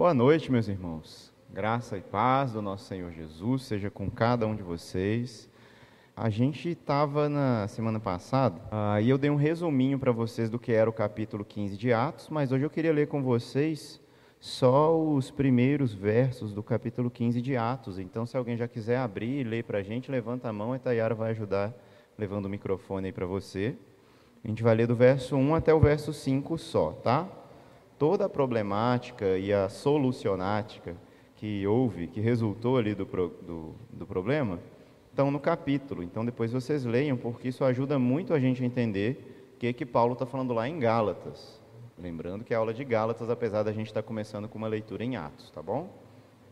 Boa noite, meus irmãos. Graça e paz do nosso Senhor Jesus seja com cada um de vocês. A gente estava na semana passada uh, e eu dei um resuminho para vocês do que era o capítulo 15 de Atos, mas hoje eu queria ler com vocês só os primeiros versos do capítulo 15 de Atos. Então, se alguém já quiser abrir e ler para a gente, levanta a mão e a Tayara vai ajudar levando o microfone aí para você. A gente vai ler do verso 1 até o verso 5 só, tá? Toda a problemática e a solucionática que houve, que resultou ali do, do, do problema, estão no capítulo. Então depois vocês leiam, porque isso ajuda muito a gente a entender o que, que Paulo está falando lá em Gálatas. Lembrando que é aula de Gálatas, apesar da gente estar tá começando com uma leitura em Atos, tá bom?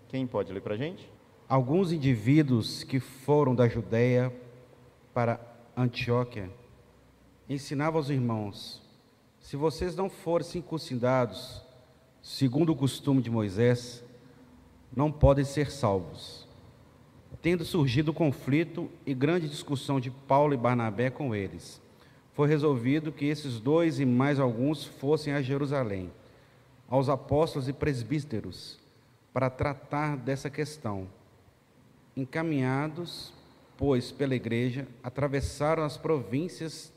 Quem pode ler para a gente? Alguns indivíduos que foram da Judéia para Antioquia ensinavam aos irmãos se vocês não forem circuncidados, segundo o costume de Moisés, não podem ser salvos. Tendo surgido conflito e grande discussão de Paulo e Barnabé com eles, foi resolvido que esses dois e mais alguns fossem a Jerusalém, aos apóstolos e presbíteros, para tratar dessa questão. Encaminhados, pois, pela igreja, atravessaram as províncias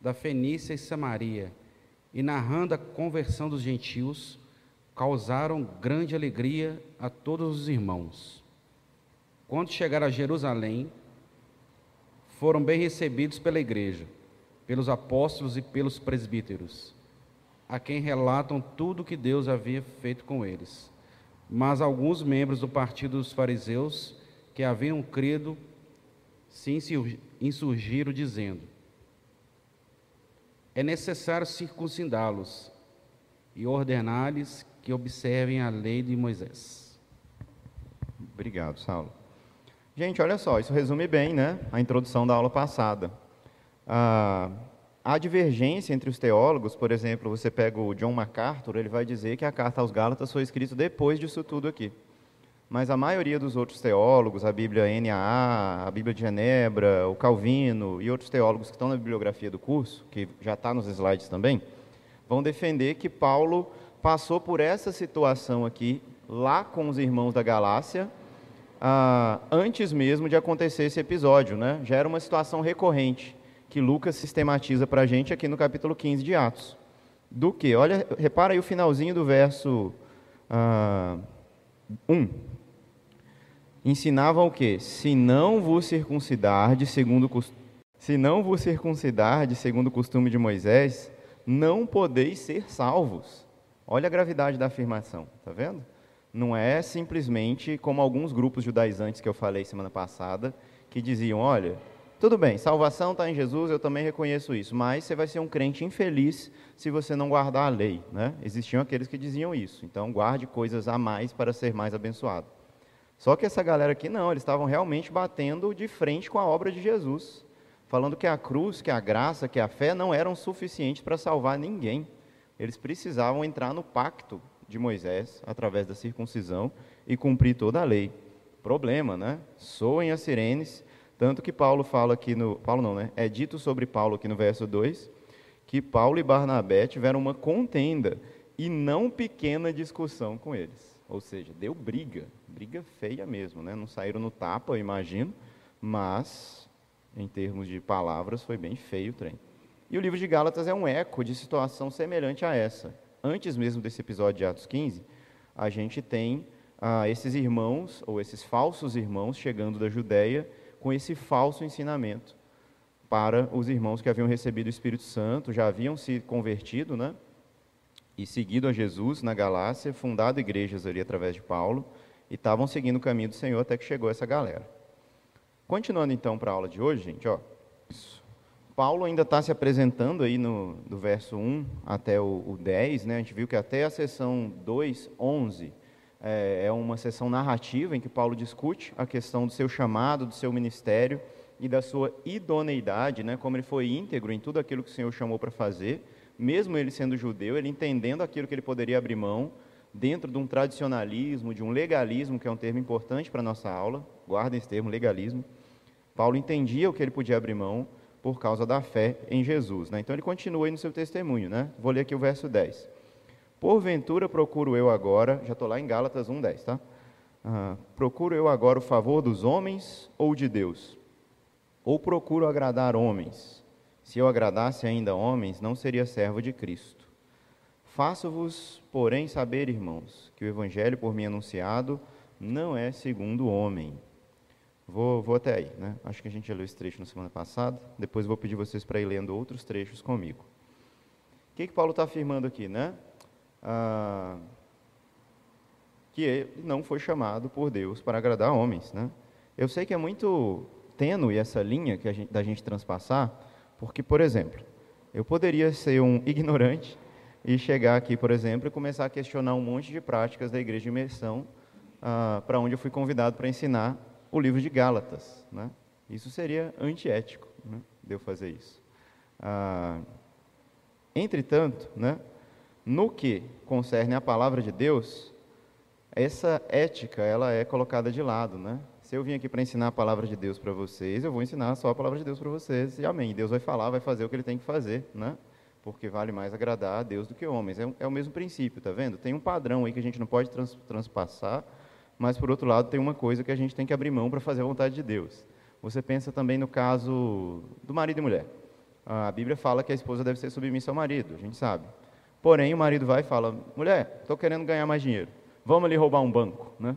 da Fenícia e Samaria e narrando a conversão dos gentios, causaram grande alegria a todos os irmãos. Quando chegaram a Jerusalém, foram bem recebidos pela igreja, pelos apóstolos e pelos presbíteros, a quem relatam tudo o que Deus havia feito com eles. Mas alguns membros do partido dos fariseus, que haviam crido, se insurgiram, dizendo: é necessário circuncidá-los e ordenar-lhes que observem a lei de Moisés. Obrigado, Saulo. Gente, olha só, isso resume bem né, a introdução da aula passada. Ah, a divergência entre os teólogos, por exemplo, você pega o John MacArthur, ele vai dizer que a carta aos Gálatas foi escrita depois disso tudo aqui mas a maioria dos outros teólogos, a Bíblia NAA, a Bíblia de Genebra, o Calvino e outros teólogos que estão na bibliografia do curso, que já está nos slides também, vão defender que Paulo passou por essa situação aqui, lá com os irmãos da Galácia, ah, antes mesmo de acontecer esse episódio. Né? Já era uma situação recorrente, que Lucas sistematiza para a gente aqui no capítulo 15 de Atos. Do que? Olha, repara aí o finalzinho do verso ah, 1 ensinavam o quê? Se não vos circuncidar de segundo se não vos circuncidar de segundo o costume de Moisés, não podeis ser salvos. Olha a gravidade da afirmação, tá vendo? Não é simplesmente como alguns grupos judaizantes que eu falei semana passada, que diziam, olha, tudo bem, salvação está em Jesus, eu também reconheço isso, mas você vai ser um crente infeliz se você não guardar a lei. Né? Existiam aqueles que diziam isso, então guarde coisas a mais para ser mais abençoado. Só que essa galera aqui não, eles estavam realmente batendo de frente com a obra de Jesus, falando que a cruz, que a graça, que a fé não eram suficientes para salvar ninguém. Eles precisavam entrar no pacto de Moisés através da circuncisão e cumprir toda a lei. Problema, né? Soem as sirenes, tanto que Paulo fala aqui no. Paulo não, né? É dito sobre Paulo aqui no verso 2 que Paulo e Barnabé tiveram uma contenda e não pequena discussão com eles. Ou seja, deu briga, briga feia mesmo, né? Não saíram no tapa, eu imagino, mas em termos de palavras foi bem feio o trem. E o livro de Gálatas é um eco de situação semelhante a essa. Antes mesmo desse episódio de Atos 15, a gente tem ah, esses irmãos, ou esses falsos irmãos, chegando da Judéia com esse falso ensinamento para os irmãos que haviam recebido o Espírito Santo, já haviam se convertido, né? e seguido a Jesus na Galácia, fundado igrejas ali através de Paulo, e estavam seguindo o caminho do Senhor até que chegou essa galera. Continuando então para a aula de hoje, gente, ó, Paulo ainda está se apresentando aí no, do verso 1 até o, o 10, né? a gente viu que até a sessão 2, 11, é, é uma sessão narrativa em que Paulo discute a questão do seu chamado, do seu ministério e da sua idoneidade, né? como ele foi íntegro em tudo aquilo que o Senhor chamou para fazer, mesmo ele sendo judeu, ele entendendo aquilo que ele poderia abrir mão, dentro de um tradicionalismo, de um legalismo, que é um termo importante para a nossa aula, guardem esse termo, legalismo. Paulo entendia o que ele podia abrir mão por causa da fé em Jesus. Né? Então ele continua aí no seu testemunho. Né? Vou ler aqui o verso 10. Porventura procuro eu agora, já estou lá em Gálatas 1,10, tá? Ah, procuro eu agora o favor dos homens ou de Deus? Ou procuro agradar homens? Se eu agradasse ainda homens, não seria servo de Cristo. Faço-vos, porém, saber, irmãos, que o evangelho por mim anunciado não é segundo o homem. Vou, vou até aí, né? Acho que a gente já leu esse trecho na semana passada. Depois vou pedir vocês para ir lendo outros trechos comigo. O que, que Paulo está afirmando aqui, né? Ah, que ele não foi chamado por Deus para agradar homens, né? Eu sei que é muito tênue essa linha que gente, da gente transpassar, porque, por exemplo, eu poderia ser um ignorante e chegar aqui, por exemplo, e começar a questionar um monte de práticas da igreja de imersão ah, para onde eu fui convidado para ensinar o livro de Gálatas. Né? Isso seria antiético, né, de eu fazer isso. Ah, entretanto, né, no que concerne a palavra de Deus, essa ética ela é colocada de lado. Né? Se eu vim aqui para ensinar a palavra de Deus para vocês, eu vou ensinar só a palavra de Deus para vocês, e amém. Deus vai falar, vai fazer o que ele tem que fazer, né? Porque vale mais agradar a Deus do que homens. É, é o mesmo princípio, tá vendo? Tem um padrão aí que a gente não pode trans, transpassar, mas por outro lado tem uma coisa que a gente tem que abrir mão para fazer a vontade de Deus. Você pensa também no caso do marido e mulher. A Bíblia fala que a esposa deve ser submissa ao marido, a gente sabe. Porém, o marido vai e fala: mulher, estou querendo ganhar mais dinheiro, vamos ali roubar um banco, né?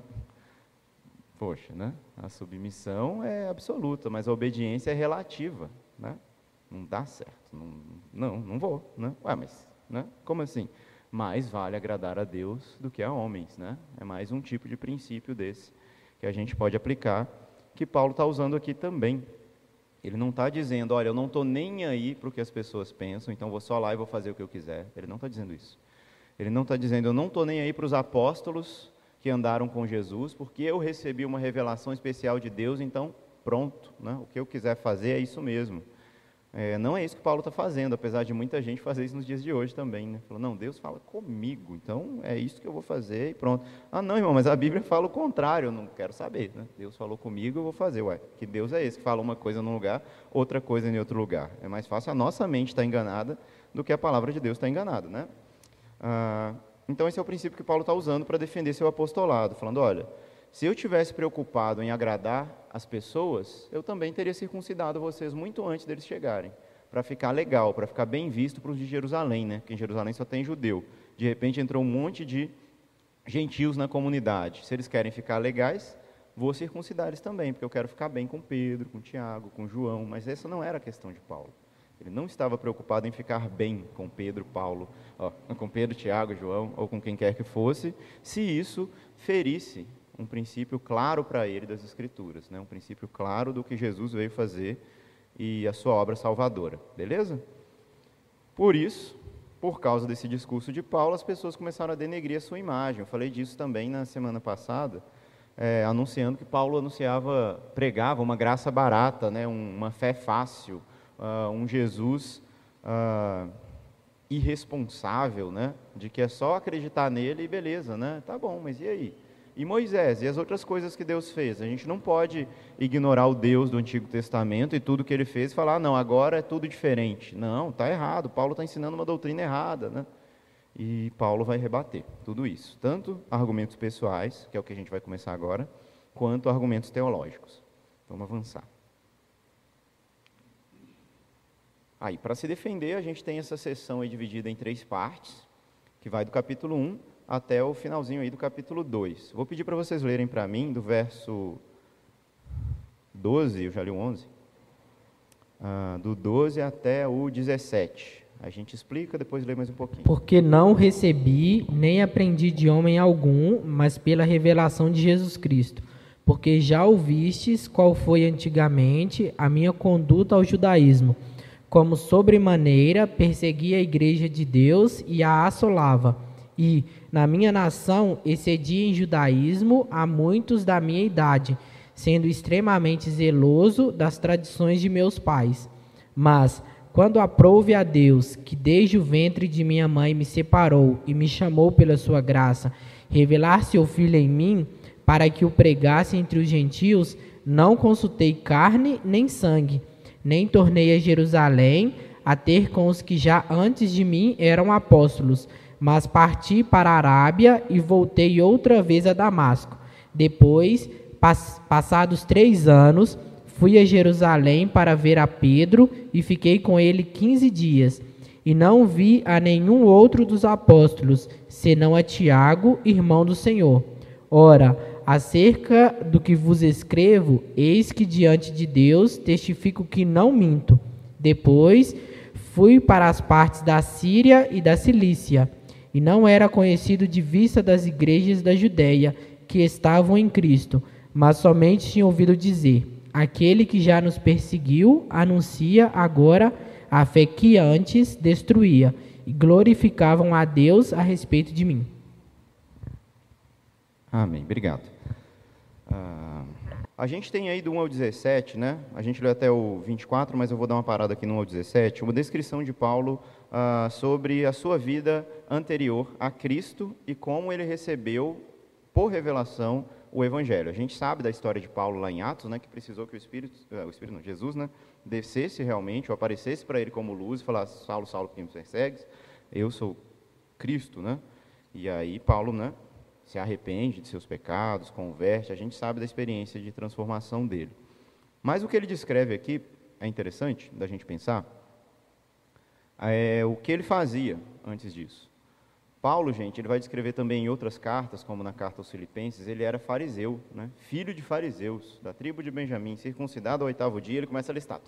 Poxa, né? A submissão é absoluta, mas a obediência é relativa, né? Não dá certo, não, não, não vou, né? Ué, mas, né? Como assim? mais vale agradar a Deus do que a homens, né? É mais um tipo de princípio desse que a gente pode aplicar, que Paulo está usando aqui também. Ele não está dizendo, olha, eu não estou nem aí para o que as pessoas pensam, então vou só lá e vou fazer o que eu quiser. Ele não está dizendo isso. Ele não está dizendo, eu não estou nem aí para os apóstolos que andaram com Jesus, porque eu recebi uma revelação especial de Deus, então pronto, né? o que eu quiser fazer é isso mesmo. É, não é isso que Paulo está fazendo, apesar de muita gente fazer isso nos dias de hoje também. Né? Falou, não, Deus fala comigo, então é isso que eu vou fazer e pronto. Ah, não, irmão, mas a Bíblia fala o contrário, eu não quero saber. Né? Deus falou comigo, eu vou fazer. Ué, que Deus é esse que fala uma coisa num lugar, outra coisa em outro lugar. É mais fácil a nossa mente estar tá enganada do que a palavra de Deus estar tá enganada. Né? Ah, então, esse é o princípio que Paulo está usando para defender seu apostolado, falando, olha, se eu tivesse preocupado em agradar as pessoas, eu também teria circuncidado vocês muito antes deles chegarem, para ficar legal, para ficar bem visto para os de Jerusalém, né? Porque em Jerusalém só tem judeu. De repente entrou um monte de gentios na comunidade. Se eles querem ficar legais, vou circuncidar eles também, porque eu quero ficar bem com Pedro, com Tiago, com João. Mas essa não era a questão de Paulo. Ele não estava preocupado em ficar bem com Pedro, Paulo, ó, com Pedro, Tiago, João, ou com quem quer que fosse, se isso ferisse um princípio claro para ele das Escrituras, né? um princípio claro do que Jesus veio fazer e a sua obra salvadora, beleza? Por isso, por causa desse discurso de Paulo, as pessoas começaram a denegrir a sua imagem. Eu falei disso também na semana passada, é, anunciando que Paulo anunciava, pregava uma graça barata, né? uma fé fácil, uh, um Jesus uh, irresponsável, né? de que é só acreditar nele e beleza, né? Tá bom, mas e aí? E Moisés e as outras coisas que Deus fez. A gente não pode ignorar o Deus do Antigo Testamento e tudo que ele fez e falar, ah, não, agora é tudo diferente. Não, está errado. Paulo está ensinando uma doutrina errada. Né? E Paulo vai rebater tudo isso. Tanto argumentos pessoais, que é o que a gente vai começar agora, quanto argumentos teológicos. Vamos avançar. Aí, para se defender, a gente tem essa sessão dividida em três partes, que vai do capítulo 1 até o finalzinho aí do capítulo 2. Vou pedir para vocês lerem para mim do verso 12, eu já li o 11, ah, do 12 até o 17. A gente explica, depois lê mais um pouquinho. Porque não recebi nem aprendi de homem algum, mas pela revelação de Jesus Cristo. Porque já ouvistes qual foi antigamente a minha conduta ao judaísmo, como sobremaneira perseguia a igreja de Deus e a assolava e, na minha nação, excedia em judaísmo a muitos da minha idade, sendo extremamente zeloso das tradições de meus pais. Mas, quando aprouve a Deus, que desde o ventre de minha mãe me separou e me chamou pela sua graça, revelar seu filho em mim, para que o pregasse entre os gentios, não consultei carne nem sangue, nem tornei a Jerusalém a ter com os que já antes de mim eram apóstolos, Mas parti para a Arábia e voltei outra vez a Damasco. Depois, pass passados três anos, fui a Jerusalém para ver a Pedro e fiquei com ele quinze dias. E não vi a nenhum outro dos apóstolos, senão a Tiago, irmão do Senhor. Ora, acerca do que vos escrevo, eis que diante de Deus testifico que não minto. Depois fui para as partes da Síria e da Cilícia, e não era conhecido de vista das igrejas da Judéia que estavam em Cristo, mas somente tinha ouvido dizer: aquele que já nos perseguiu anuncia agora a fé que antes destruía, e glorificavam a Deus a respeito de mim. Amém. Obrigado. Ah, a gente tem aí do 1 ao 17, né? A gente leu até o 24, mas eu vou dar uma parada aqui no 1 ao 17, uma descrição de Paulo ah, sobre a sua vida anterior a Cristo e como ele recebeu, por revelação, o Evangelho. A gente sabe da história de Paulo lá em Atos, né? Que precisou que o Espírito, uh, o Espírito não, Jesus, né? Descesse realmente, ou aparecesse para ele como luz e falasse, Saulo, Saulo, quem me persegues? Eu sou Cristo, né? E aí Paulo, né? se arrepende de seus pecados, converte, a gente sabe da experiência de transformação dele. Mas o que ele descreve aqui é interessante da gente pensar, é o que ele fazia antes disso. Paulo, gente, ele vai descrever também em outras cartas, como na carta aos Filipenses, ele era fariseu, né? filho de fariseus, da tribo de Benjamim, circuncidado ao oitavo dia, ele começa a listar.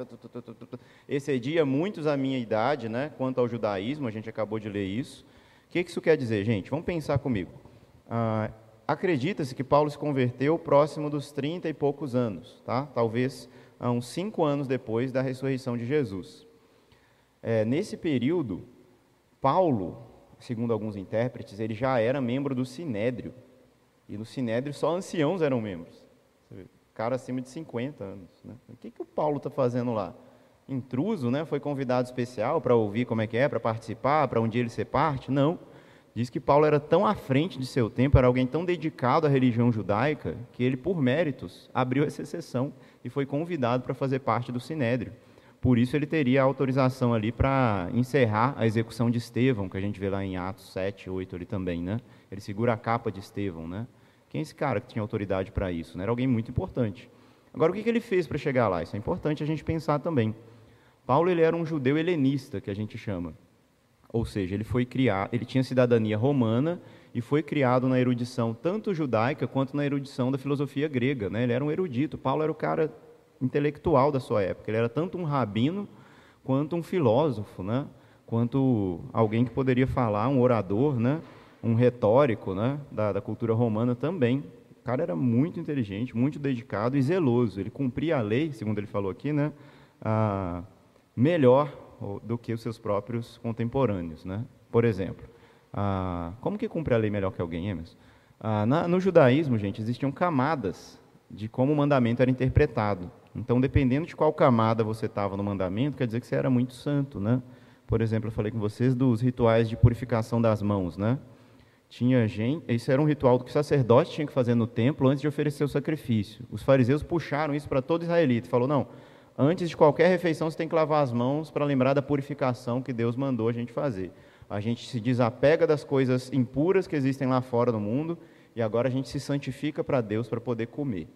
Excedia muitos a minha idade, né? quanto ao judaísmo, a gente acabou de ler isso. O que isso quer dizer, gente? Vamos pensar comigo. Ah, Acredita-se que Paulo se converteu próximo dos 30 e poucos anos, tá? talvez uns cinco anos depois da ressurreição de Jesus. É, nesse período, Paulo, segundo alguns intérpretes, ele já era membro do Sinédrio. E no Sinédrio só anciãos eram membros. Cara acima de 50 anos. Né? O que, que o Paulo está fazendo lá? Intruso, né? Foi convidado especial para ouvir como é que é, para participar, para um dia ele ser parte? Não. Diz que Paulo era tão à frente de seu tempo, era alguém tão dedicado à religião judaica, que ele, por méritos, abriu essa exceção e foi convidado para fazer parte do Sinédrio. Por isso ele teria autorização ali para encerrar a execução de Estevão, que a gente vê lá em Atos 7, 8 ali também, né? Ele segura a capa de Estevão, né? Quem é esse cara que tinha autoridade para isso? Né? Era alguém muito importante. Agora, o que, que ele fez para chegar lá? Isso é importante a gente pensar também. Paulo ele era um judeu helenista, que a gente chama. Ou seja, ele foi criado, ele tinha cidadania romana e foi criado na erudição tanto judaica quanto na erudição da filosofia grega. Né? Ele era um erudito. Paulo era o cara intelectual da sua época. Ele era tanto um rabino quanto um filósofo, né? quanto alguém que poderia falar, um orador, né? um retórico né? da, da cultura romana também. O cara era muito inteligente, muito dedicado e zeloso. Ele cumpria a lei, segundo ele falou aqui, né? Ah, melhor do que os seus próprios contemporâneos. Né? Por exemplo, ah, como que cumpre a lei melhor que alguém, Emerson? Ah, na, no judaísmo, gente, existiam camadas de como o mandamento era interpretado. Então, dependendo de qual camada você estava no mandamento, quer dizer que você era muito santo, né? Por exemplo, eu falei com vocês dos rituais de purificação das mãos, né? Tinha gente, isso era um ritual que o sacerdote tinha que fazer no templo antes de oferecer o sacrifício. Os fariseus puxaram isso para todo israelita, falou: "Não, Antes de qualquer refeição, você tem que lavar as mãos para lembrar da purificação que Deus mandou a gente fazer. A gente se desapega das coisas impuras que existem lá fora no mundo e agora a gente se santifica para Deus para poder comer.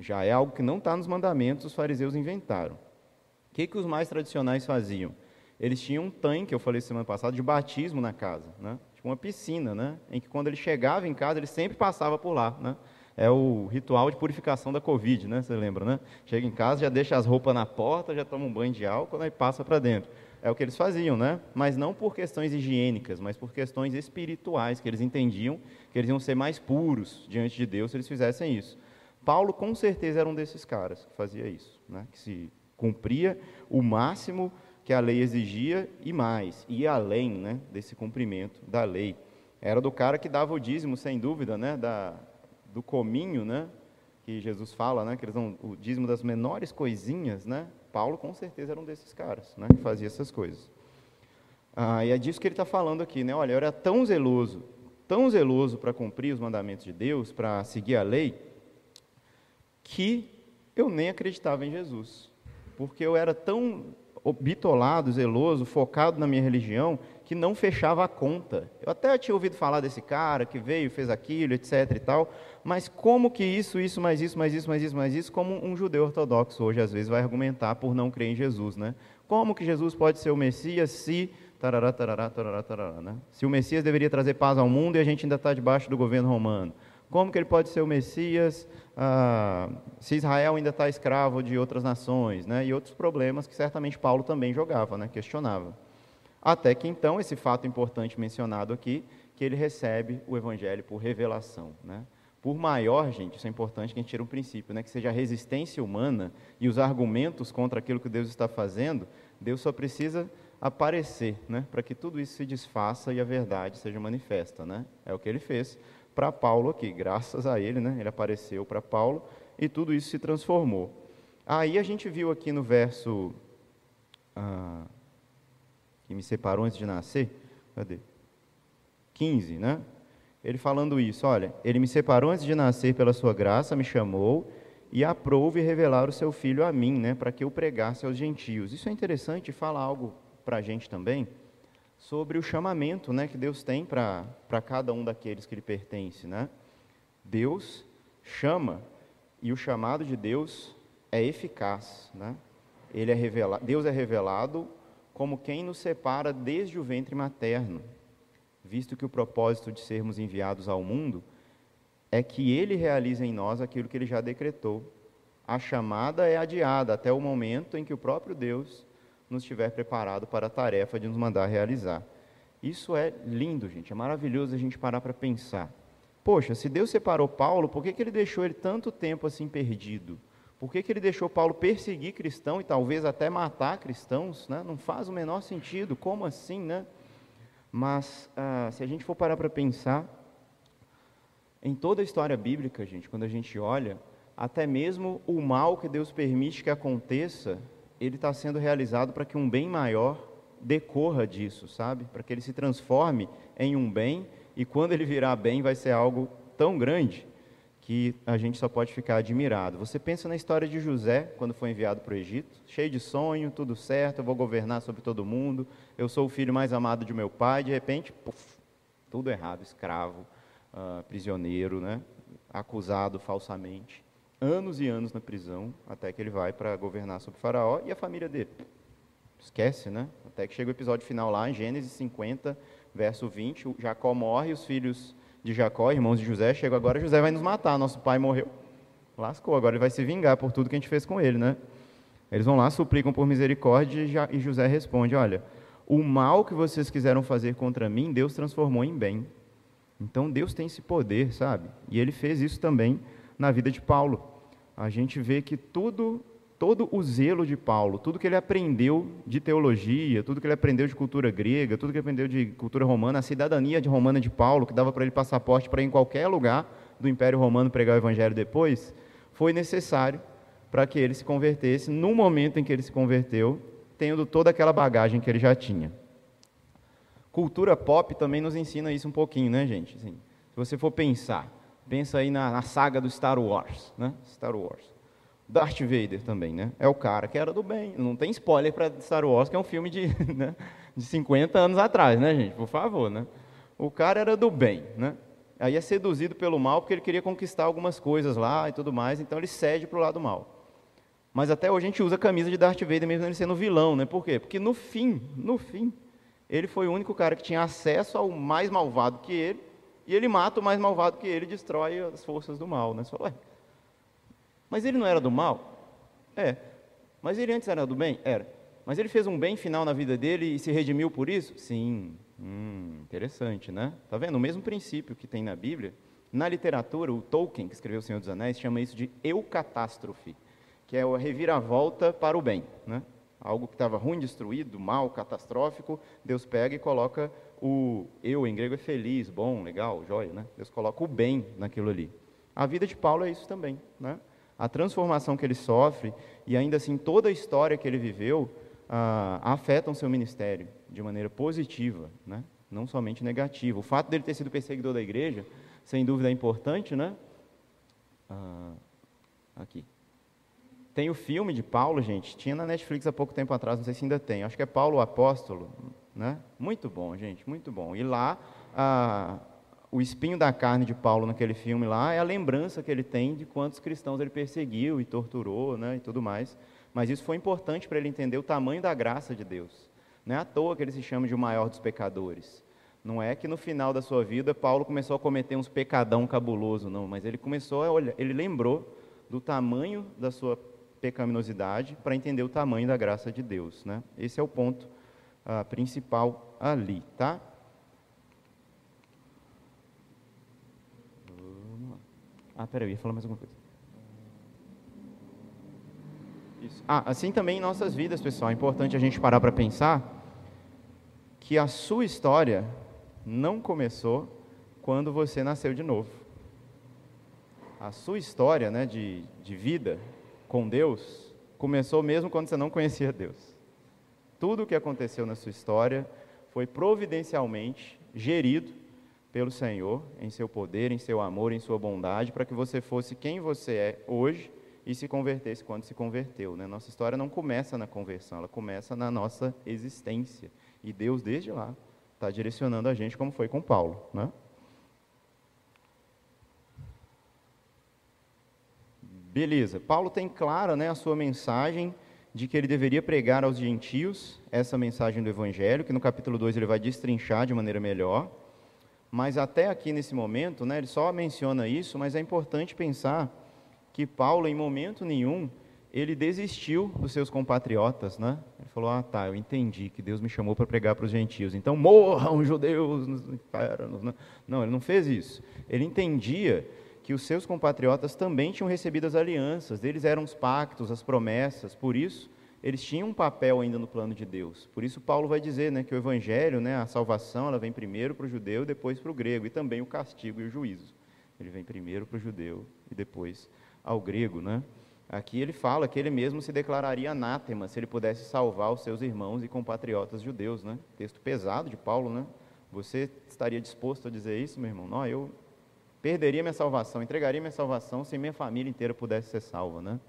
Já é algo que não está nos mandamentos, os fariseus inventaram. O que, que os mais tradicionais faziam? Eles tinham um tanque, eu falei semana passada, de batismo na casa, né? tipo uma piscina, né? em que quando ele chegava em casa, ele sempre passava por lá. Né? é o ritual de purificação da Covid, né? Você lembra, né? Chega em casa, já deixa as roupas na porta, já toma um banho de álcool, e passa para dentro. É o que eles faziam, né? Mas não por questões higiênicas, mas por questões espirituais, que eles entendiam que eles iam ser mais puros diante de Deus se eles fizessem isso. Paulo, com certeza, era um desses caras que fazia isso, né? Que se cumpria o máximo que a lei exigia e mais, ia além, né? Desse cumprimento da lei. Era do cara que dava o dízimo, sem dúvida, né? Da, do cominho, né? Que Jesus fala, né? Que eles dão o dízimo das menores coisinhas, né? Paulo com certeza era um desses caras, né? Que fazia essas coisas. Ah, e é disso que ele está falando aqui, né? Olha, eu era tão zeloso, tão zeloso para cumprir os mandamentos de Deus, para seguir a lei, que eu nem acreditava em Jesus, porque eu era tão bitolado, zeloso, focado na minha religião, que não fechava a conta. Eu até tinha ouvido falar desse cara que veio, fez aquilo, etc e tal, mas como que isso, isso, mais isso, mais isso, mais isso, mais isso, como um judeu ortodoxo hoje às vezes vai argumentar por não crer em Jesus, né? Como que Jesus pode ser o Messias se tarará, tarará, tarará, tarará, né? Se o Messias deveria trazer paz ao mundo e a gente ainda está debaixo do governo romano. Como que ele pode ser o Messias ah, se Israel ainda está escravo de outras nações, né? E outros problemas que certamente Paulo também jogava, né? Questionava. Até que então, esse fato importante mencionado aqui, que ele recebe o evangelho por revelação, né? Por maior, gente, isso é importante que a gente tire um princípio, né? Que seja a resistência humana e os argumentos contra aquilo que Deus está fazendo, Deus só precisa aparecer, né? Para que tudo isso se desfaça e a verdade seja manifesta, né? É o que ele fez para Paulo aqui. Graças a ele, né? Ele apareceu para Paulo e tudo isso se transformou. Aí a gente viu aqui no verso ah, que me separou antes de nascer, cadê? 15, né? Ele falando isso, olha, ele me separou antes de nascer pela sua graça, me chamou e aprouve revelar o seu filho a mim, né, para que eu pregasse aos gentios. Isso é interessante, fala algo para a gente também, sobre o chamamento né, que Deus tem para cada um daqueles que lhe pertence. Né? Deus chama e o chamado de Deus é eficaz. Né? Ele é revelado, Deus é revelado como quem nos separa desde o ventre materno, visto que o propósito de sermos enviados ao mundo é que Ele realize em nós aquilo que Ele já decretou. A chamada é adiada até o momento em que o próprio Deus nos tiver preparado para a tarefa de nos mandar realizar. Isso é lindo, gente, é maravilhoso a gente parar para pensar. Poxa, se Deus separou Paulo, por que, que ele deixou ele tanto tempo assim perdido? Por que, que ele deixou Paulo perseguir cristão e talvez até matar cristãos? Né? Não faz o menor sentido, como assim, né? Mas ah, se a gente for parar para pensar, em toda a história bíblica, gente, quando a gente olha, até mesmo o mal que Deus permite que aconteça, ele está sendo realizado para que um bem maior decorra disso, sabe? Para que ele se transforme em um bem e quando ele virar bem vai ser algo tão grande que a gente só pode ficar admirado. Você pensa na história de José, quando foi enviado para o Egito, cheio de sonho, tudo certo, eu vou governar sobre todo mundo, eu sou o filho mais amado de meu pai, de repente, puff, tudo errado, escravo, uh, prisioneiro, né? acusado falsamente anos e anos na prisão, até que ele vai para governar sobre Faraó e a família dele. Esquece, né? Até que chega o episódio final lá, em Gênesis 50, verso 20, Jacó morre, os filhos de Jacó, irmãos de José, chegam agora, José vai nos matar, nosso pai morreu. Lascou, agora ele vai se vingar por tudo que a gente fez com ele, né? Eles vão lá, suplicam por misericórdia e José responde: Olha, o mal que vocês quiseram fazer contra mim, Deus transformou em bem. Então Deus tem esse poder, sabe? E ele fez isso também na vida de Paulo. A gente vê que tudo, todo o zelo de Paulo, tudo que ele aprendeu de teologia, tudo que ele aprendeu de cultura grega, tudo que ele aprendeu de cultura romana, a cidadania de romana de Paulo, que dava para ele passaporte para ir em qualquer lugar do Império Romano pregar o Evangelho depois, foi necessário para que ele se convertesse no momento em que ele se converteu, tendo toda aquela bagagem que ele já tinha. Cultura pop também nos ensina isso um pouquinho, né, gente? Assim, se você for pensar, Pensa aí na, na, saga do Star Wars, né? Star Wars. Darth Vader também, né? É o cara que era do bem. Não tem spoiler para Star Wars, que é um filme de, né? de 50 anos atrás, né, gente? Por favor, né? O cara era do bem, né? Aí é seduzido pelo mal porque ele queria conquistar algumas coisas lá e tudo mais, então ele cede para o lado mal. Mas até hoje a gente usa a camisa de Darth Vader mesmo ele sendo vilão, né? Por quê? Porque no fim, no fim, ele foi o único cara que tinha acesso ao mais malvado que ele e ele mata o mais malvado que ele, destrói as forças do mal. Né? Você fala, Ué, mas ele não era do mal? É. Mas ele antes era do bem? Era. Mas ele fez um bem final na vida dele e se redimiu por isso? Sim. Hum, interessante, né? Tá vendo? O mesmo princípio que tem na Bíblia. Na literatura, o Tolkien, que escreveu O Senhor dos Anéis, chama isso de eucatástrofe, que é a reviravolta para o bem. Né? Algo que estava ruim, destruído, mal, catastrófico, Deus pega e coloca o eu em grego é feliz, bom, legal, joia, né? Deus coloca o bem naquilo ali. A vida de Paulo é isso também, né? A transformação que ele sofre e ainda assim toda a história que ele viveu ah, afetam seu ministério de maneira positiva, né? Não somente negativa. O fato dele ter sido perseguidor da igreja, sem dúvida é importante, né? Ah, aqui tem o filme de Paulo, gente, tinha na Netflix há pouco tempo atrás, não sei se ainda tem, acho que é Paulo o Apóstolo, né? Muito bom, gente, muito bom. E lá, a, o espinho da carne de Paulo naquele filme lá é a lembrança que ele tem de quantos cristãos ele perseguiu e torturou, né, e tudo mais. Mas isso foi importante para ele entender o tamanho da graça de Deus. Não é à toa que ele se chama de o maior dos pecadores. Não é que no final da sua vida Paulo começou a cometer uns pecadão cabuloso, não, mas ele começou a olhar, ele lembrou do tamanho da sua pecaminosidade para entender o tamanho da graça de Deus, né? Esse é o ponto principal ali, tá? Ah, peraí, eu ia falar mais alguma coisa. Isso. Ah, assim também em nossas vidas, pessoal, é importante a gente parar para pensar que a sua história não começou quando você nasceu de novo. A sua história né, de, de vida com Deus começou mesmo quando você não conhecia Deus. Tudo o que aconteceu na sua história foi providencialmente gerido pelo Senhor, em seu poder, em seu amor, em sua bondade, para que você fosse quem você é hoje e se convertesse quando se converteu. Né? Nossa história não começa na conversão, ela começa na nossa existência. E Deus, desde lá, está direcionando a gente, como foi com Paulo. Né? Beleza, Paulo tem clara né, a sua mensagem de que ele deveria pregar aos gentios essa mensagem do Evangelho, que no capítulo 2 ele vai destrinchar de maneira melhor. Mas até aqui nesse momento, né, ele só menciona isso, mas é importante pensar que Paulo, em momento nenhum, ele desistiu dos seus compatriotas, né? Ele falou: Ah, tá, eu entendi que Deus me chamou para pregar para os gentios, então morram judeus infernos. Né? Não, ele não fez isso. Ele entendia que os seus compatriotas também tinham recebido as alianças, deles eram os pactos, as promessas, por isso eles tinham um papel ainda no plano de Deus. Por isso Paulo vai dizer né, que o evangelho, né, a salvação, ela vem primeiro para o judeu, depois para o grego, e também o castigo e o juízo. Ele vem primeiro para o judeu e depois ao grego. Né? Aqui ele fala que ele mesmo se declararia anátema se ele pudesse salvar os seus irmãos e compatriotas judeus. Né? Texto pesado de Paulo, né? Você estaria disposto a dizer isso, meu irmão? Não, eu perderia minha salvação, entregaria minha salvação se minha família inteira pudesse ser salva, né?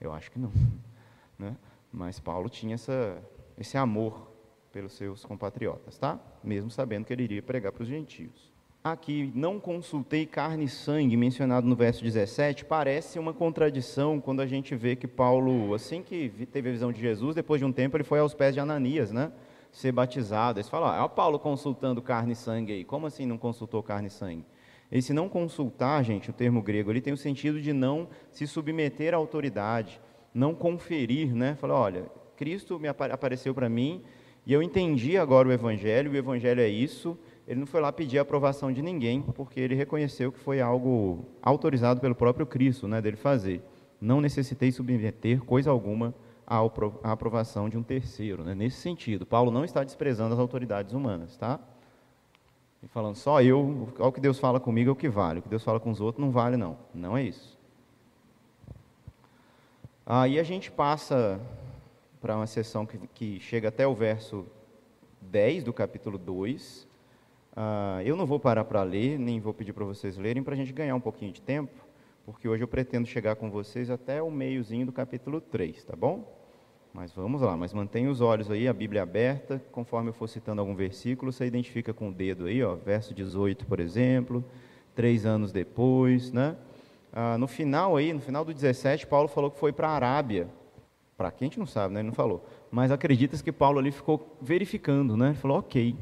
Eu acho que não, né? Mas Paulo tinha essa, esse amor pelos seus compatriotas, tá? Mesmo sabendo que ele iria pregar para os gentios. Aqui, não consultei carne e sangue, mencionado no verso 17, parece uma contradição quando a gente vê que Paulo, assim que teve a visão de Jesus, depois de um tempo ele foi aos pés de Ananias, né? Ser batizado. Eles falam, ah, é o Paulo consultando carne e sangue aí. Como assim não consultou carne e sangue? Esse não consultar, gente, o termo grego, ele tem o sentido de não se submeter à autoridade, não conferir, né? Falar, olha, Cristo me apareceu para mim e eu entendi agora o Evangelho, o Evangelho é isso. Ele não foi lá pedir a aprovação de ninguém, porque ele reconheceu que foi algo autorizado pelo próprio Cristo, né, dele fazer. Não necessitei submeter coisa alguma à aprovação de um terceiro, né? Nesse sentido, Paulo não está desprezando as autoridades humanas, tá? E falando, só eu, o que Deus fala comigo é o que vale, o que Deus fala com os outros não vale, não. Não é isso. Aí a gente passa para uma sessão que, que, chega até o verso 10 do capítulo 2. Ah, eu não vou parar para ler, nem vou pedir para vocês lerem, para a gente ganhar um pouquinho de tempo, porque hoje eu pretendo chegar com vocês até o meiozinho do capítulo 3, tá bom? Mas vamos lá, mas mantenha os olhos aí, a Bíblia aberta, conforme eu for citando algum versículo, você identifica com o dedo aí, ó, verso 18, por exemplo, três anos depois, né? Ah, no final aí, no final do 17, Paulo falou que foi para a Arábia. Para quem a gente não sabe, né? Ele não falou. Mas acredita-se que Paulo ali ficou verificando, né? Ele falou, ok,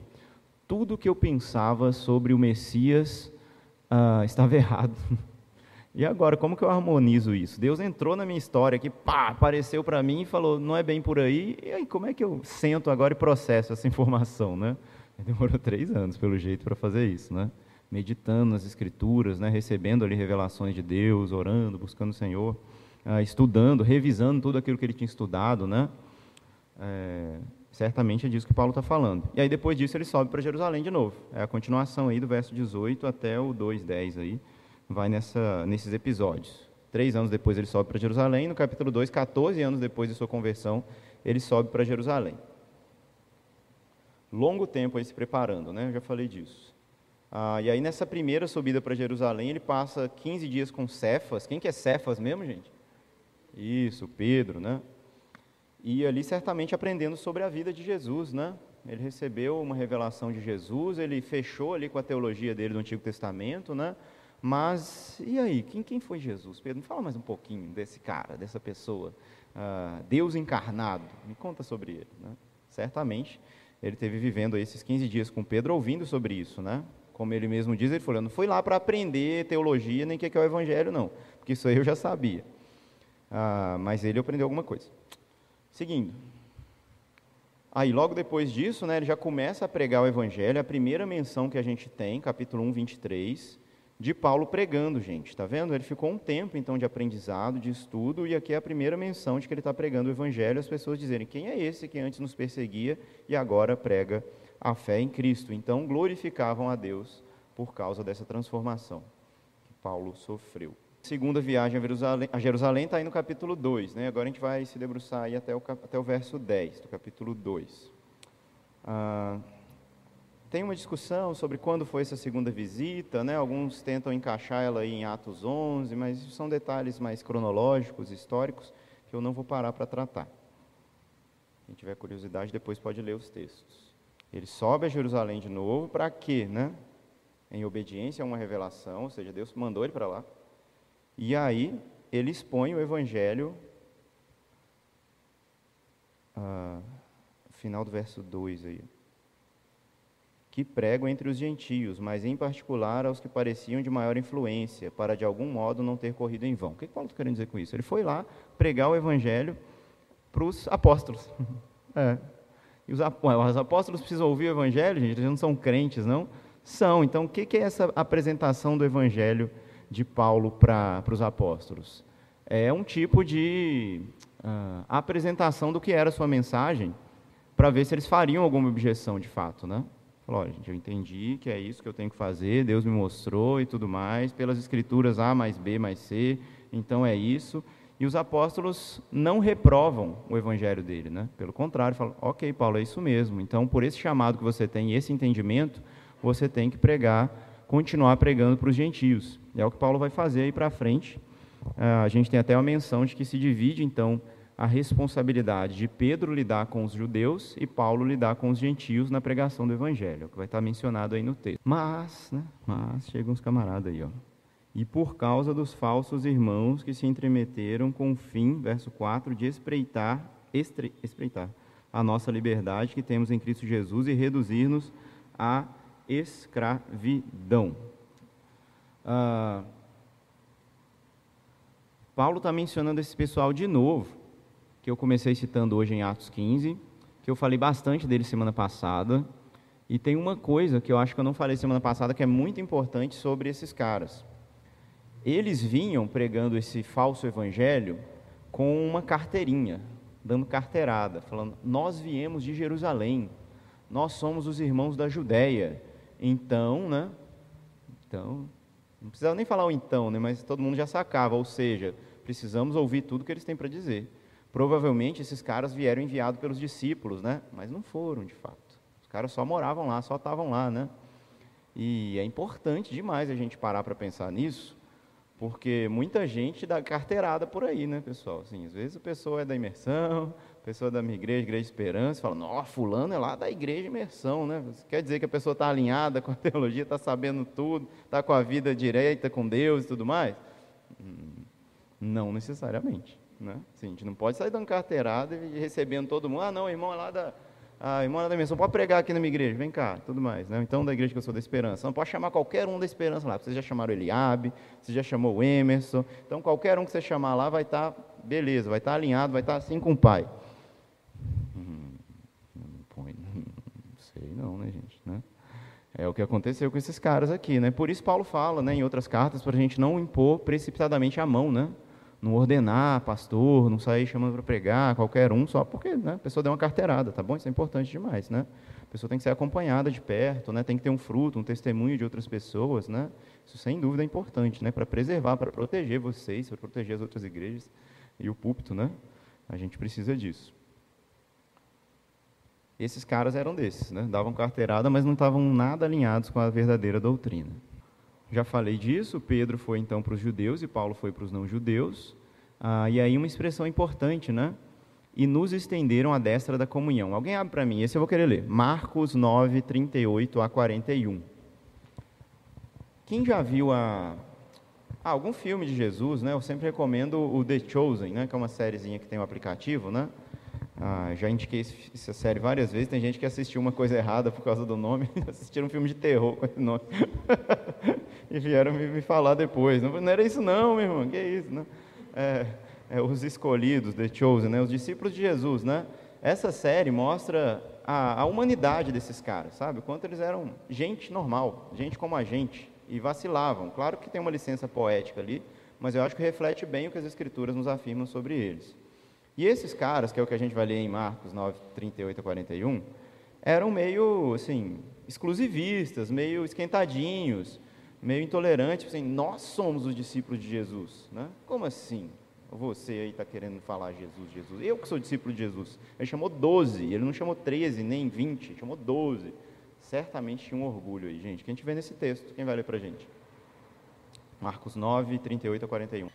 tudo que eu pensava sobre o Messias ah, estava errado. E agora, como que eu harmonizo isso? Deus entrou na minha história aqui, pá, apareceu para mim e falou, não é bem por aí. E aí, como é que eu sento agora e processo essa informação, né? Demorou três anos, pelo jeito, para fazer isso, né? Meditando nas Escrituras, né? Recebendo ali revelações de Deus, orando, buscando o Senhor, ah, estudando, revisando tudo aquilo que ele tinha estudado, né? É, certamente é disso que Paulo está falando. E aí, depois disso, ele sobe para Jerusalém de novo. É a continuação aí do verso 18 até o 2,10 aí vai nessa, nesses episódios. Três anos depois ele sobe para Jerusalém, no capítulo 2, 14 anos depois de sua conversão, ele sobe para Jerusalém. Longo tempo aí se preparando, né? Eu já falei disso. Ah, e aí nessa primeira subida para Jerusalém, ele passa 15 dias com Cefas. Quem que é Cefas mesmo, gente? Isso, Pedro, né? E ali certamente aprendendo sobre a vida de Jesus, né? Ele recebeu uma revelação de Jesus, ele fechou ali com a teologia dele do Antigo Testamento, né? Mas, e aí, quem, quem foi Jesus? Pedro, me fala mais um pouquinho desse cara, dessa pessoa. Uh, Deus encarnado, me conta sobre ele. Né? Certamente, ele teve vivendo esses 15 dias com Pedro, ouvindo sobre isso, né? Como ele mesmo diz, ele falou, não foi lá para aprender teologia, nem o que é o evangelho, não. Porque isso aí eu já sabia. Uh, mas ele aprendeu alguma coisa. Seguindo. Aí, logo depois disso, né, ele já começa a pregar o evangelho, a primeira menção que a gente tem, capítulo 1, 23, de Paulo pregando, gente. Está vendo? Ele ficou um tempo, então, de aprendizado, de estudo, e aqui é a primeira menção de que ele está pregando o Evangelho, as pessoas dizerem: quem é esse que antes nos perseguia e agora prega a fé em Cristo? Então, glorificavam a Deus por causa dessa transformação que Paulo sofreu. Segunda viagem a Jerusalém está aí no capítulo 2, né? agora a gente vai se debruçar aí até o, até o verso 10 do capítulo 2. Ah, tem uma discussão sobre quando foi essa segunda visita, né? alguns tentam encaixar ela em Atos 11, mas são detalhes mais cronológicos, históricos, que eu não vou parar para tratar. Quem tiver curiosidade, depois pode ler os textos. Ele sobe a Jerusalém de novo, para quê? Né? Em obediência a uma revelação, ou seja, Deus mandou ele para lá. E aí, ele expõe o evangelho, ah, final do verso 2 aí que pregam entre os gentios, mas em particular aos que pareciam de maior influência, para de algum modo não ter corrido em vão. O que Paulo está querendo dizer com isso? Ele foi lá pregar o evangelho para os apóstolos. É. E os, os, apóstolos precisam ouvir o evangelho, gente, eles não são crentes, não? São. Então, o que é essa apresentação do evangelho de Paulo para os apóstolos? É um tipo de uh, apresentação do que era a sua mensagem, para ver se eles fariam alguma objeção de fato, né? Falou, gente, eu entendi que é isso que eu tenho que fazer, Deus me mostrou e tudo mais, pelas escrituras A mais B mais C, então é isso. E os apóstolos não reprovam o evangelho dele, né? Pelo contrário, falam, ok, Paulo, é isso mesmo. Então, por esse chamado que você tem, esse entendimento, você tem que pregar, continuar pregando para os gentios. É o que Paulo vai fazer aí para frente. Uh, a gente tem até uma menção de que se divide, então, a responsabilidade de Pedro lidar com os judeus e Paulo lidar com os gentios na pregação do evangelho, que vai estar mencionado aí no texto. Mas, né, mas chegam uns camaradas aí, ó. E por causa dos falsos irmãos que se entremeteram com o fim, verso 4, de espreitar, estre, espreitar a nossa liberdade que temos em Cristo Jesus e reduzir-nos à escravidão. Ah, Paulo está mencionando esse pessoal de novo, que eu comecei citando hoje em Atos 15, que eu falei bastante dele semana passada. E tem uma coisa que eu acho que eu não falei semana passada que é muito importante sobre esses caras. Eles vinham pregando esse falso evangelho com uma carteirinha, dando carteirada, falando: Nós viemos de Jerusalém, nós somos os irmãos da Judéia. Então, né? Então, não precisava nem falar o então, né? Mas todo mundo já sacava, ou seja, precisamos ouvir tudo que eles têm para dizer. Provavelmente esses caras vieram enviados pelos discípulos, né? Mas não foram, de fato. Os caras só moravam lá, só estavam lá, né? E é importante demais a gente parar para pensar nisso, porque muita gente dá carteirada por aí, né, pessoal? Assim, às vezes a pessoa é da imersão, a pessoa é da minha igreja, Igreja de Esperança, fala, nossa, fulano é lá da igreja de imersão, né? Quer dizer que a pessoa está alinhada com a teologia, está sabendo tudo, está com a vida direita com Deus e tudo mais? Hum, não necessariamente. Né? Assim, a gente não pode sair dando carteirada e recebendo todo mundo. Ah, não, irmão é lá da. Ah, irmão da dimensão, pode pregar aqui na minha igreja, vem cá, tudo mais. Né? Então, da igreja que eu sou da Esperança. Não pode chamar qualquer um da Esperança lá. Vocês já chamaram Eliabe, você já chamou o Emerson. Então, qualquer um que você chamar lá vai estar, tá, beleza, vai estar tá alinhado, vai estar tá assim com o Pai. Hum, não põe, não sei não, né, gente? Né? É o que aconteceu com esses caras aqui, né? Por isso Paulo fala, né, em outras cartas, para a gente não impor precipitadamente a mão, né? Não ordenar pastor, não sair chamando para pregar qualquer um só porque né, a pessoa deu uma carteirada, tá bom? Isso é importante demais, né? A pessoa tem que ser acompanhada de perto, né? Tem que ter um fruto, um testemunho de outras pessoas, né? Isso sem dúvida é importante, né? Para preservar, para proteger vocês, para proteger as outras igrejas e o púlpito, né? A gente precisa disso. Esses caras eram desses, né? Davam carteirada, mas não estavam nada alinhados com a verdadeira doutrina. Já falei disso, Pedro foi então para os judeus e Paulo foi para os não-judeus. Ah, e aí uma expressão importante, né? E nos estenderam a destra da comunhão. Alguém abre para mim, esse eu vou querer ler. Marcos 9, 38 a 41. Quem já viu a, ah, algum filme de Jesus, né? Eu sempre recomendo o The Chosen, né? Que é uma sériezinha que tem um aplicativo, né? Ah, já indiquei essa série várias vezes. Tem gente que assistiu uma coisa errada por causa do nome, assistiram um filme de terror com esse nome. e vieram me, falar depois. Não, não, era isso não, meu irmão, que isso, né? É, é, os escolhidos, The Chosen, né? os discípulos de Jesus, né? Essa série mostra a, a humanidade desses caras, sabe? O quanto eles eram gente normal, gente como a gente, e vacilavam. Claro que tem uma licença poética ali, mas eu acho que reflete bem o que as Escrituras nos afirmam sobre eles. E esses caras, que é o que a gente vai ler em Marcos 9, 38 a 41, eram meio, assim, exclusivistas, meio esquentadinhos, meio intolerantes, assim, nós somos os discípulos de Jesus, né? Como assim? Você aí está querendo falar Jesus, Jesus. Eu que sou discípulo de Jesus. Ele chamou 12, ele não chamou 13, nem 20, chamou 12 certamente tinha um orgulho aí, gente. Que a gente vê nesse texto. Quem vai ler para a gente? Marcos 9, 38 a 41.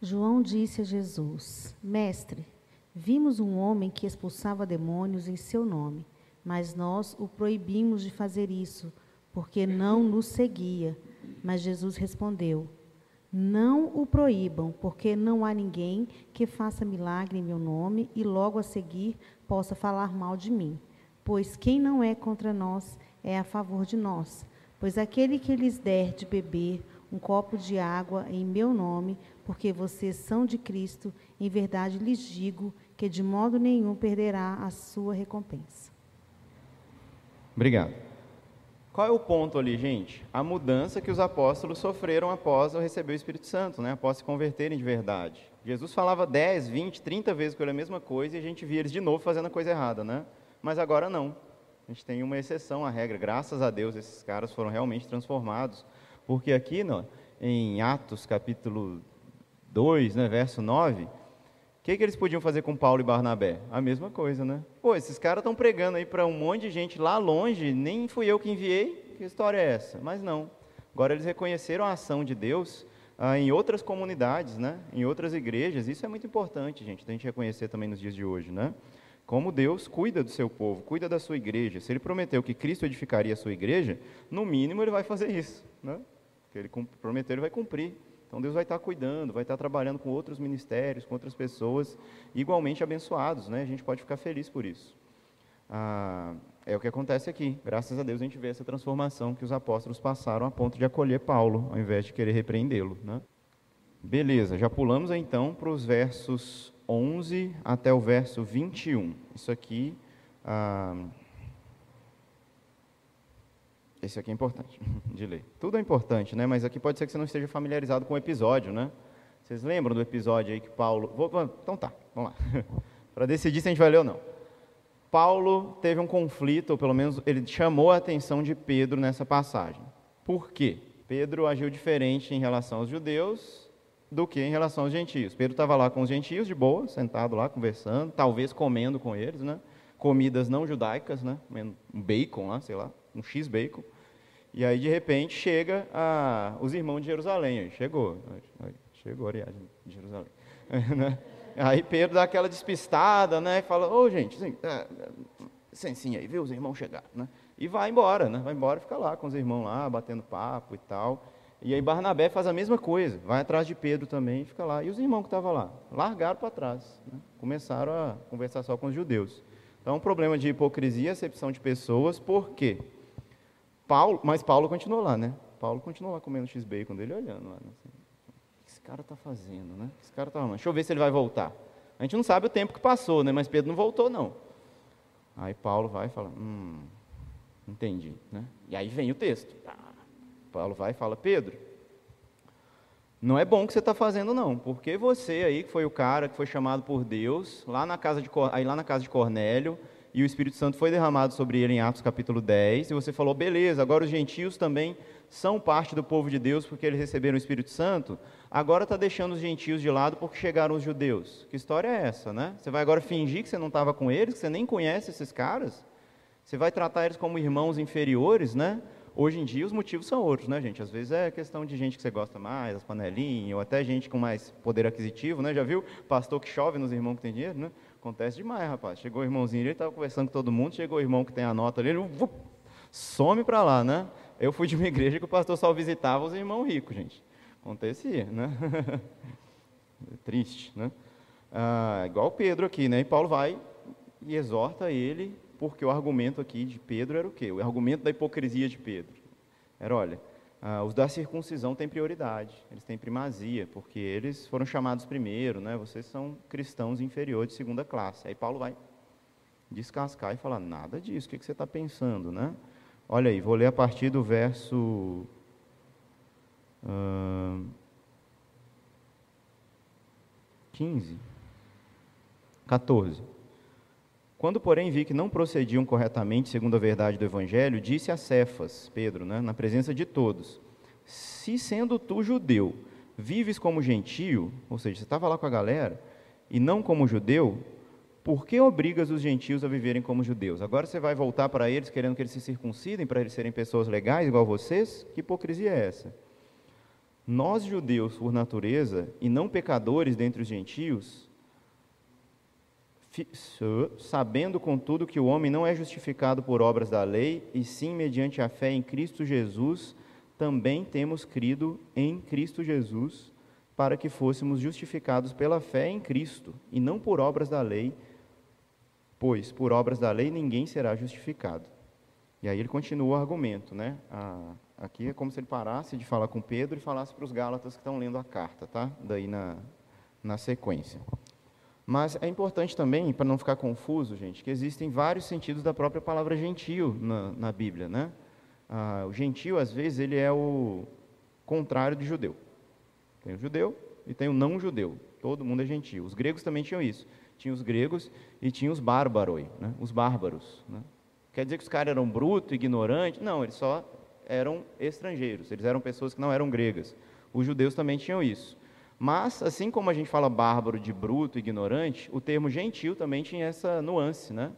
João disse a Jesus: Mestre, vimos um homem que expulsava demônios em seu nome, mas nós o proibimos de fazer isso, porque não nos seguia. Mas Jesus respondeu: Não o proíbam, porque não há ninguém que faça milagre em meu nome e logo a seguir possa falar mal de mim. Pois quem não é contra nós é a favor de nós. Pois aquele que lhes der de beber um copo de água em meu nome, porque vocês são de Cristo, em verdade lhes digo que de modo nenhum perderá a sua recompensa. Obrigado. Qual é o ponto ali, gente? A mudança que os apóstolos sofreram após receber o Espírito Santo, né? após se converterem de verdade. Jesus falava 10, 20, 30 vezes com ele a mesma coisa e a gente via eles de novo fazendo a coisa errada, né? Mas agora não. A gente tem uma exceção à regra. Graças a Deus, esses caras foram realmente transformados. Porque aqui, no, em Atos, capítulo 2, né, verso 9, o que, que eles podiam fazer com Paulo e Barnabé? A mesma coisa, né? Pô, esses caras estão pregando aí para um monte de gente lá longe, nem fui eu que enviei, que história é essa? Mas não. Agora eles reconheceram a ação de Deus ah, em outras comunidades, né? em outras igrejas. Isso é muito importante, gente, a gente reconhecer também nos dias de hoje, né? Como Deus cuida do seu povo, cuida da sua igreja. Se ele prometeu que Cristo edificaria a sua igreja, no mínimo ele vai fazer isso. Né? Que ele prometeu, ele vai cumprir. Então Deus vai estar cuidando, vai estar trabalhando com outros ministérios, com outras pessoas igualmente abençoados. Né? A gente pode ficar feliz por isso. Ah, é o que acontece aqui. Graças a Deus a gente vê essa transformação que os apóstolos passaram a ponto de acolher Paulo, ao invés de querer repreendê-lo. Né? Beleza, já pulamos então para os versos 11 até o verso 21. Isso aqui. Ah, esse aqui é importante de ler. Tudo é importante, né? Mas aqui pode ser que você não esteja familiarizado com o episódio, né? Vocês lembram do episódio aí que Paulo. Vou, então tá, vamos lá. Para decidir se a gente vai ler ou não. Paulo teve um conflito, ou pelo menos ele chamou a atenção de Pedro nessa passagem. Por quê? Pedro agiu diferente em relação aos judeus do que em relação aos gentios. Pedro estava lá com os gentios de boa, sentado lá conversando, talvez comendo com eles, né? Comidas não judaicas, né? Um bacon lá, sei lá, um x bacon. E aí de repente chega a, os irmãos de Jerusalém, chegou, chegou a viagem de Jerusalém. Né? aí Pedro dá aquela despistada, né? E fala, ô oh, gente, assim, é, aí, viu os irmãos chegar, né? E vai embora, né? Vai embora, fica lá com os irmãos lá, batendo papo e tal. E aí Barnabé faz a mesma coisa, vai atrás de Pedro também e fica lá. E os irmãos que estavam lá, largaram para trás, né? começaram a conversar só com os judeus. Então, um problema de hipocrisia, acepção de pessoas, por quê? Paulo, mas Paulo continuou lá, né? Paulo continuou lá comendo x-bacon dele, olhando lá. Né? Assim, o que esse cara está fazendo, né? Esse cara tá arrumando. Deixa eu ver se ele vai voltar. A gente não sabe o tempo que passou, né? Mas Pedro não voltou, não. Aí Paulo vai e fala, hum, entendi, né? E aí vem o texto. Paulo vai e fala: Pedro, não é bom o que você está fazendo, não, porque você aí, que foi o cara que foi chamado por Deus, lá na casa de, aí lá na casa de Cornélio, e o Espírito Santo foi derramado sobre ele em Atos capítulo 10, e você falou: beleza, agora os gentios também são parte do povo de Deus porque eles receberam o Espírito Santo, agora está deixando os gentios de lado porque chegaram os judeus. Que história é essa, né? Você vai agora fingir que você não estava com eles, que você nem conhece esses caras? Você vai tratar eles como irmãos inferiores, né? Hoje em dia os motivos são outros, né, gente? Às vezes é questão de gente que você gosta mais, as panelinhas, ou até gente com mais poder aquisitivo, né? Já viu? Pastor que chove nos irmãos que tem dinheiro, né? Acontece demais, rapaz. Chegou o irmãozinho, ele estava conversando com todo mundo, chegou o irmão que tem a nota ali, ele vup, some para lá, né? Eu fui de uma igreja que o pastor só visitava os irmãos ricos, gente. Acontecia, né? Triste, né? Ah, igual Pedro aqui, né? E Paulo vai e exorta ele porque o argumento aqui de Pedro era o quê? O argumento da hipocrisia de Pedro era, olha, ah, os da circuncisão têm prioridade, eles têm primazia, porque eles foram chamados primeiro, né? Vocês são cristãos inferiores de segunda classe. Aí Paulo vai descascar e falar, nada disso, o que, que você está pensando, né? Olha aí, vou ler a partir do verso... Uh, 15, 14. Quando, porém, vi que não procediam corretamente segundo a verdade do Evangelho, disse a Cefas, Pedro, né, na presença de todos: Se sendo tu judeu, vives como gentio, ou seja, você estava lá com a galera, e não como judeu, por que obrigas os gentios a viverem como judeus? Agora você vai voltar para eles querendo que eles se circuncidem para eles serem pessoas legais igual vocês? Que hipocrisia é essa? Nós, judeus, por natureza, e não pecadores dentre os gentios, sabendo, contudo, que o homem não é justificado por obras da lei, e sim mediante a fé em Cristo Jesus, também temos crido em Cristo Jesus, para que fôssemos justificados pela fé em Cristo, e não por obras da lei, pois por obras da lei ninguém será justificado. E aí ele continua o argumento, né? Aqui é como se ele parasse de falar com Pedro e falasse para os Gálatas que estão lendo a carta, tá? Daí na, na sequência. Mas é importante também, para não ficar confuso, gente, que existem vários sentidos da própria palavra gentil na, na Bíblia, né? Ah, o gentil, às vezes, ele é o contrário de judeu. Tem o judeu e tem o não judeu. Todo mundo é gentil. Os gregos também tinham isso. Tinha os gregos e tinha os bárbaroi, né? os bárbaros. Né? Quer dizer que os caras eram brutos, ignorantes? Não, eles só eram estrangeiros. Eles eram pessoas que não eram gregas. Os judeus também tinham isso. Mas, assim como a gente fala bárbaro de bruto, ignorante, o termo gentil também tinha essa nuance, né?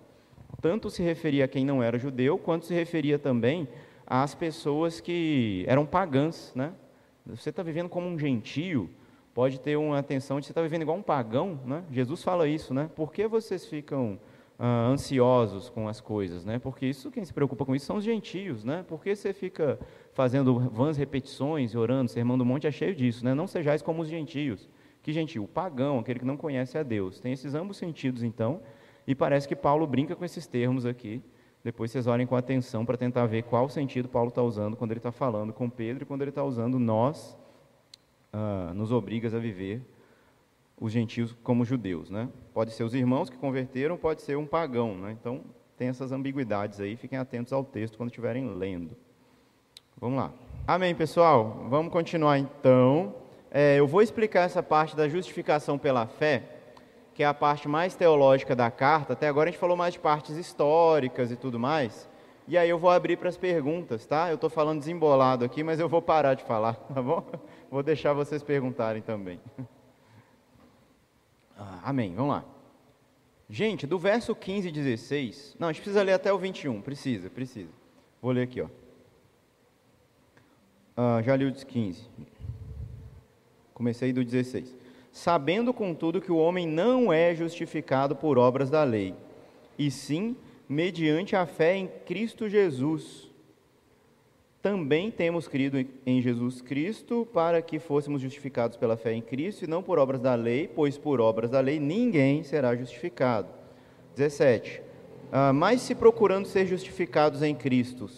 Tanto se referia a quem não era judeu, quanto se referia também às pessoas que eram pagãs, né? Você está vivendo como um gentio, pode ter uma atenção de você estar tá vivendo igual um pagão, né? Jesus fala isso, né? Por que vocês ficam ah, ansiosos com as coisas, né? Porque isso quem se preocupa com isso são os gentios, né? Por que você fica fazendo vãs repetições, orando, sermão do monte, é cheio disso, né? Não sejais como os gentios. Que gentio? O pagão, aquele que não conhece a Deus. Tem esses ambos sentidos, então, e parece que Paulo brinca com esses termos aqui. Depois vocês olhem com atenção para tentar ver qual sentido Paulo está usando quando ele está falando com Pedro e quando ele está usando nós, ah, nos obrigas a viver os gentios como judeus, né? Pode ser os irmãos que converteram, pode ser um pagão, né? Então, tem essas ambiguidades aí, fiquem atentos ao texto quando estiverem lendo. Vamos lá. Amém, pessoal? Vamos continuar então. É, eu vou explicar essa parte da justificação pela fé, que é a parte mais teológica da carta. Até agora a gente falou mais de partes históricas e tudo mais. E aí eu vou abrir para as perguntas, tá? Eu estou falando desembolado aqui, mas eu vou parar de falar, tá bom? Vou deixar vocês perguntarem também. Ah, amém, vamos lá. Gente, do verso 15 e 16. Não, a gente precisa ler até o 21. Precisa, precisa. Vou ler aqui, ó. Já li o 15. Comecei do 16. Sabendo, contudo, que o homem não é justificado por obras da lei, e sim mediante a fé em Cristo Jesus. Também temos crido em Jesus Cristo para que fôssemos justificados pela fé em Cristo e não por obras da lei, pois por obras da lei ninguém será justificado. 17. Ah, mas se procurando ser justificados em Cristo,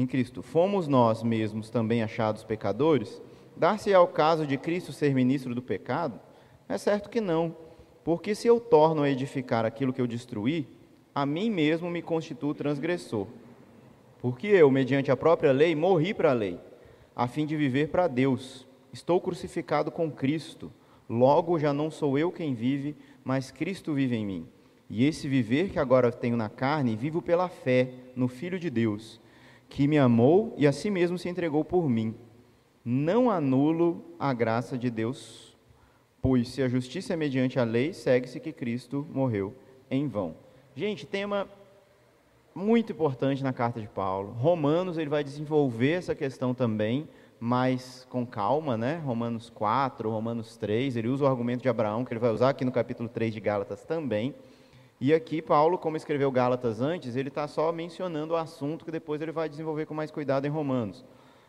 em Cristo, fomos nós mesmos também achados pecadores, dar-se ao caso de Cristo ser ministro do pecado? É certo que não, porque se eu torno a edificar aquilo que eu destruí, a mim mesmo me constituo transgressor. Porque eu, mediante a própria lei, morri para a lei, a fim de viver para Deus. Estou crucificado com Cristo. Logo já não sou eu quem vive, mas Cristo vive em mim. E esse viver que agora tenho na carne, vivo pela fé no Filho de Deus, que me amou e a si mesmo se entregou por mim. Não anulo a graça de Deus, pois se a justiça é mediante a lei, segue-se que Cristo morreu em vão. Gente, tema muito importante na carta de Paulo. Romanos ele vai desenvolver essa questão também, mas com calma, né? Romanos 4, Romanos 3, ele usa o argumento de Abraão, que ele vai usar aqui no capítulo 3 de Gálatas também. E aqui, Paulo, como escreveu Gálatas antes, ele está só mencionando o assunto que depois ele vai desenvolver com mais cuidado em Romanos.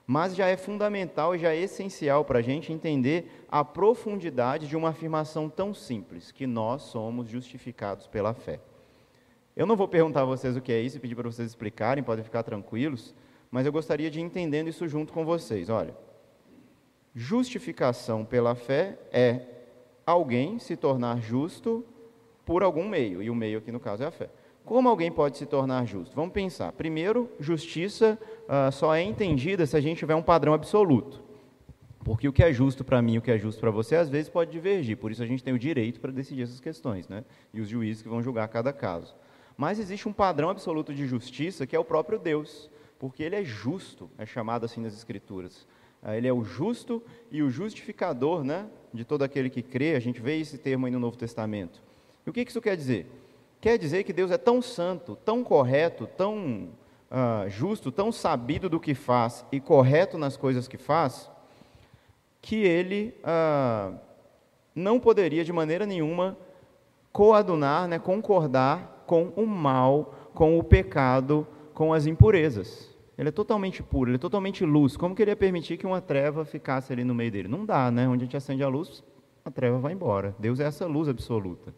Mas já é fundamental e já é essencial para a gente entender a profundidade de uma afirmação tão simples, que nós somos justificados pela fé. Eu não vou perguntar a vocês o que é isso e pedir para vocês explicarem, podem ficar tranquilos, mas eu gostaria de ir entendendo isso junto com vocês. Olha, justificação pela fé é alguém se tornar justo por algum meio, e o meio aqui no caso é a fé. Como alguém pode se tornar justo? Vamos pensar. Primeiro, justiça uh, só é entendida se a gente tiver um padrão absoluto. Porque o que é justo para mim e o que é justo para você, às vezes pode divergir. Por isso a gente tem o direito para decidir essas questões, né? E os juízes que vão julgar cada caso. Mas existe um padrão absoluto de justiça que é o próprio Deus, porque ele é justo, é chamado assim nas Escrituras. Ah, ele é o justo e o justificador né, de todo aquele que crê. A gente vê esse termo aí no Novo Testamento. E o que isso quer dizer? Quer dizer que Deus é tão santo, tão correto, tão uh, justo, tão sabido do que faz e correto nas coisas que faz, que ele uh, não poderia de maneira nenhuma coadunar, né, concordar com o mal, com o pecado, com as impurezas. Ele é totalmente puro, ele é totalmente luz. Como que ele ia permitir que uma treva ficasse ali no meio dele? Não dá, né? Onde a gente acende a luz, a treva vai embora. Deus é essa luz absoluta.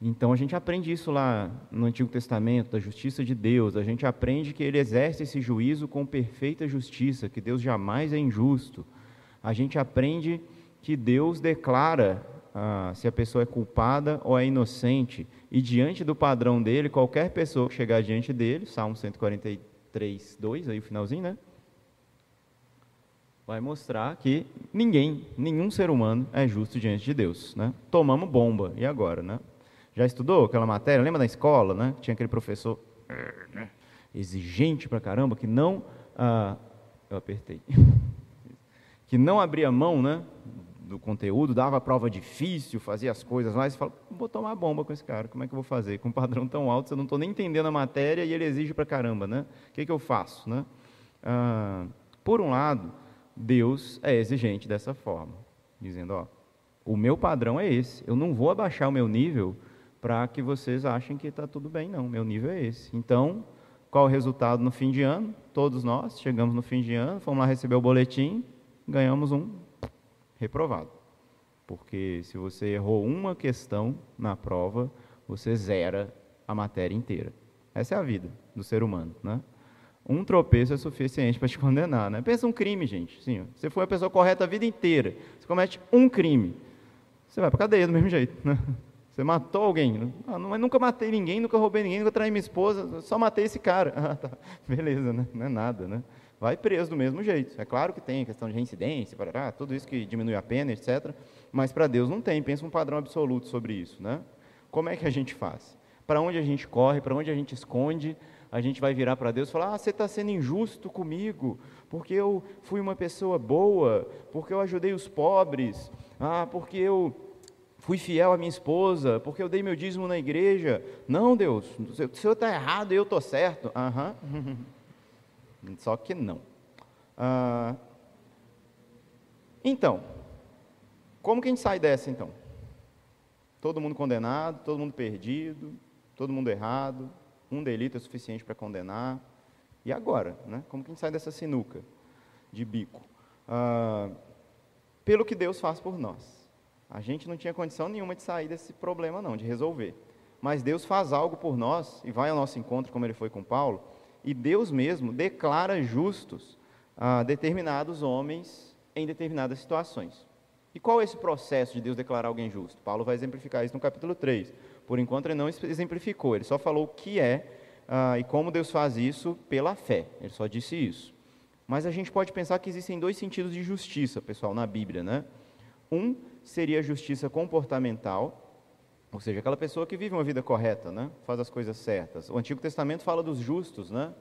Então a gente aprende isso lá no Antigo Testamento, da justiça de Deus. A gente aprende que ele exerce esse juízo com perfeita justiça, que Deus jamais é injusto. A gente aprende que Deus declara ah, se a pessoa é culpada ou é inocente. E diante do padrão dele, qualquer pessoa que chegar diante dele, Salmo 143, 2, aí o finalzinho, né? Vai mostrar que ninguém, nenhum ser humano é justo diante de Deus, né? Tomamos bomba, e agora, né? Já estudou aquela matéria? Lembra da escola, né? Tinha aquele professor exigente pra caramba, que não... Ah, eu apertei. que não abria mão, né? do conteúdo, dava prova difícil, fazia as coisas lá, e você fala, vou tomar bomba com esse cara, como é que eu vou fazer? Com um padrão tão alto, eu não estou nem entendendo a matéria e ele exige para caramba, né? O que, que eu faço, né? Ah, por um lado, Deus é exigente dessa forma, dizendo, ó, o meu padrão é esse, eu não vou abaixar o meu nível para que vocês achem que está tudo bem, não, meu nível é esse. Então, qual o resultado no fim de ano? Todos nós chegamos no fim de ano, fomos lá receber o boletim, ganhamos um reprovado. Porque se você errou uma questão na prova, você zera a matéria inteira. Essa é a vida do ser humano, né? Um tropeço é suficiente para te condenar, né? Pensa um crime, gente. Sim, você foi a pessoa correta a vida inteira. Você comete um crime, você vai para cadeia do mesmo jeito, né? Você matou alguém? Ah, nunca matei ninguém, nunca roubei ninguém, nunca traí minha esposa, só matei esse cara. Ah, tá. Beleza, né? Não é nada, né? vai preso do mesmo jeito. É claro que tem questão de reincidência, parará, tudo isso que diminui a pena, etc. Mas para Deus não tem, pensa um padrão absoluto sobre isso. Né? Como é que a gente faz? Para onde a gente corre, para onde a gente esconde, a gente vai virar para Deus e falar: ah, você está sendo injusto comigo, porque eu fui uma pessoa boa, porque eu ajudei os pobres, ah, porque eu fui fiel à minha esposa, porque eu dei meu dízimo na igreja. Não, Deus, o senhor está errado e eu estou certo. Uhum. Só que não. Ah, então, como que a gente sai dessa então? Todo mundo condenado, todo mundo perdido, todo mundo errado, um delito é suficiente para condenar. E agora? Né? Como que a gente sai dessa sinuca de bico? Ah, pelo que Deus faz por nós. A gente não tinha condição nenhuma de sair desse problema, não, de resolver. Mas Deus faz algo por nós e vai ao nosso encontro, como ele foi com Paulo, e Deus mesmo declara justos a determinados homens em determinadas situações. E qual é esse processo de Deus declarar alguém justo? Paulo vai exemplificar isso no capítulo 3. Por enquanto, ele não exemplificou, ele só falou o que é uh, e como Deus faz isso pela fé. Ele só disse isso. Mas a gente pode pensar que existem dois sentidos de justiça, pessoal, na Bíblia, né? Um seria a justiça comportamental, ou seja, aquela pessoa que vive uma vida correta, né? faz as coisas certas. O Antigo Testamento fala dos justos, né?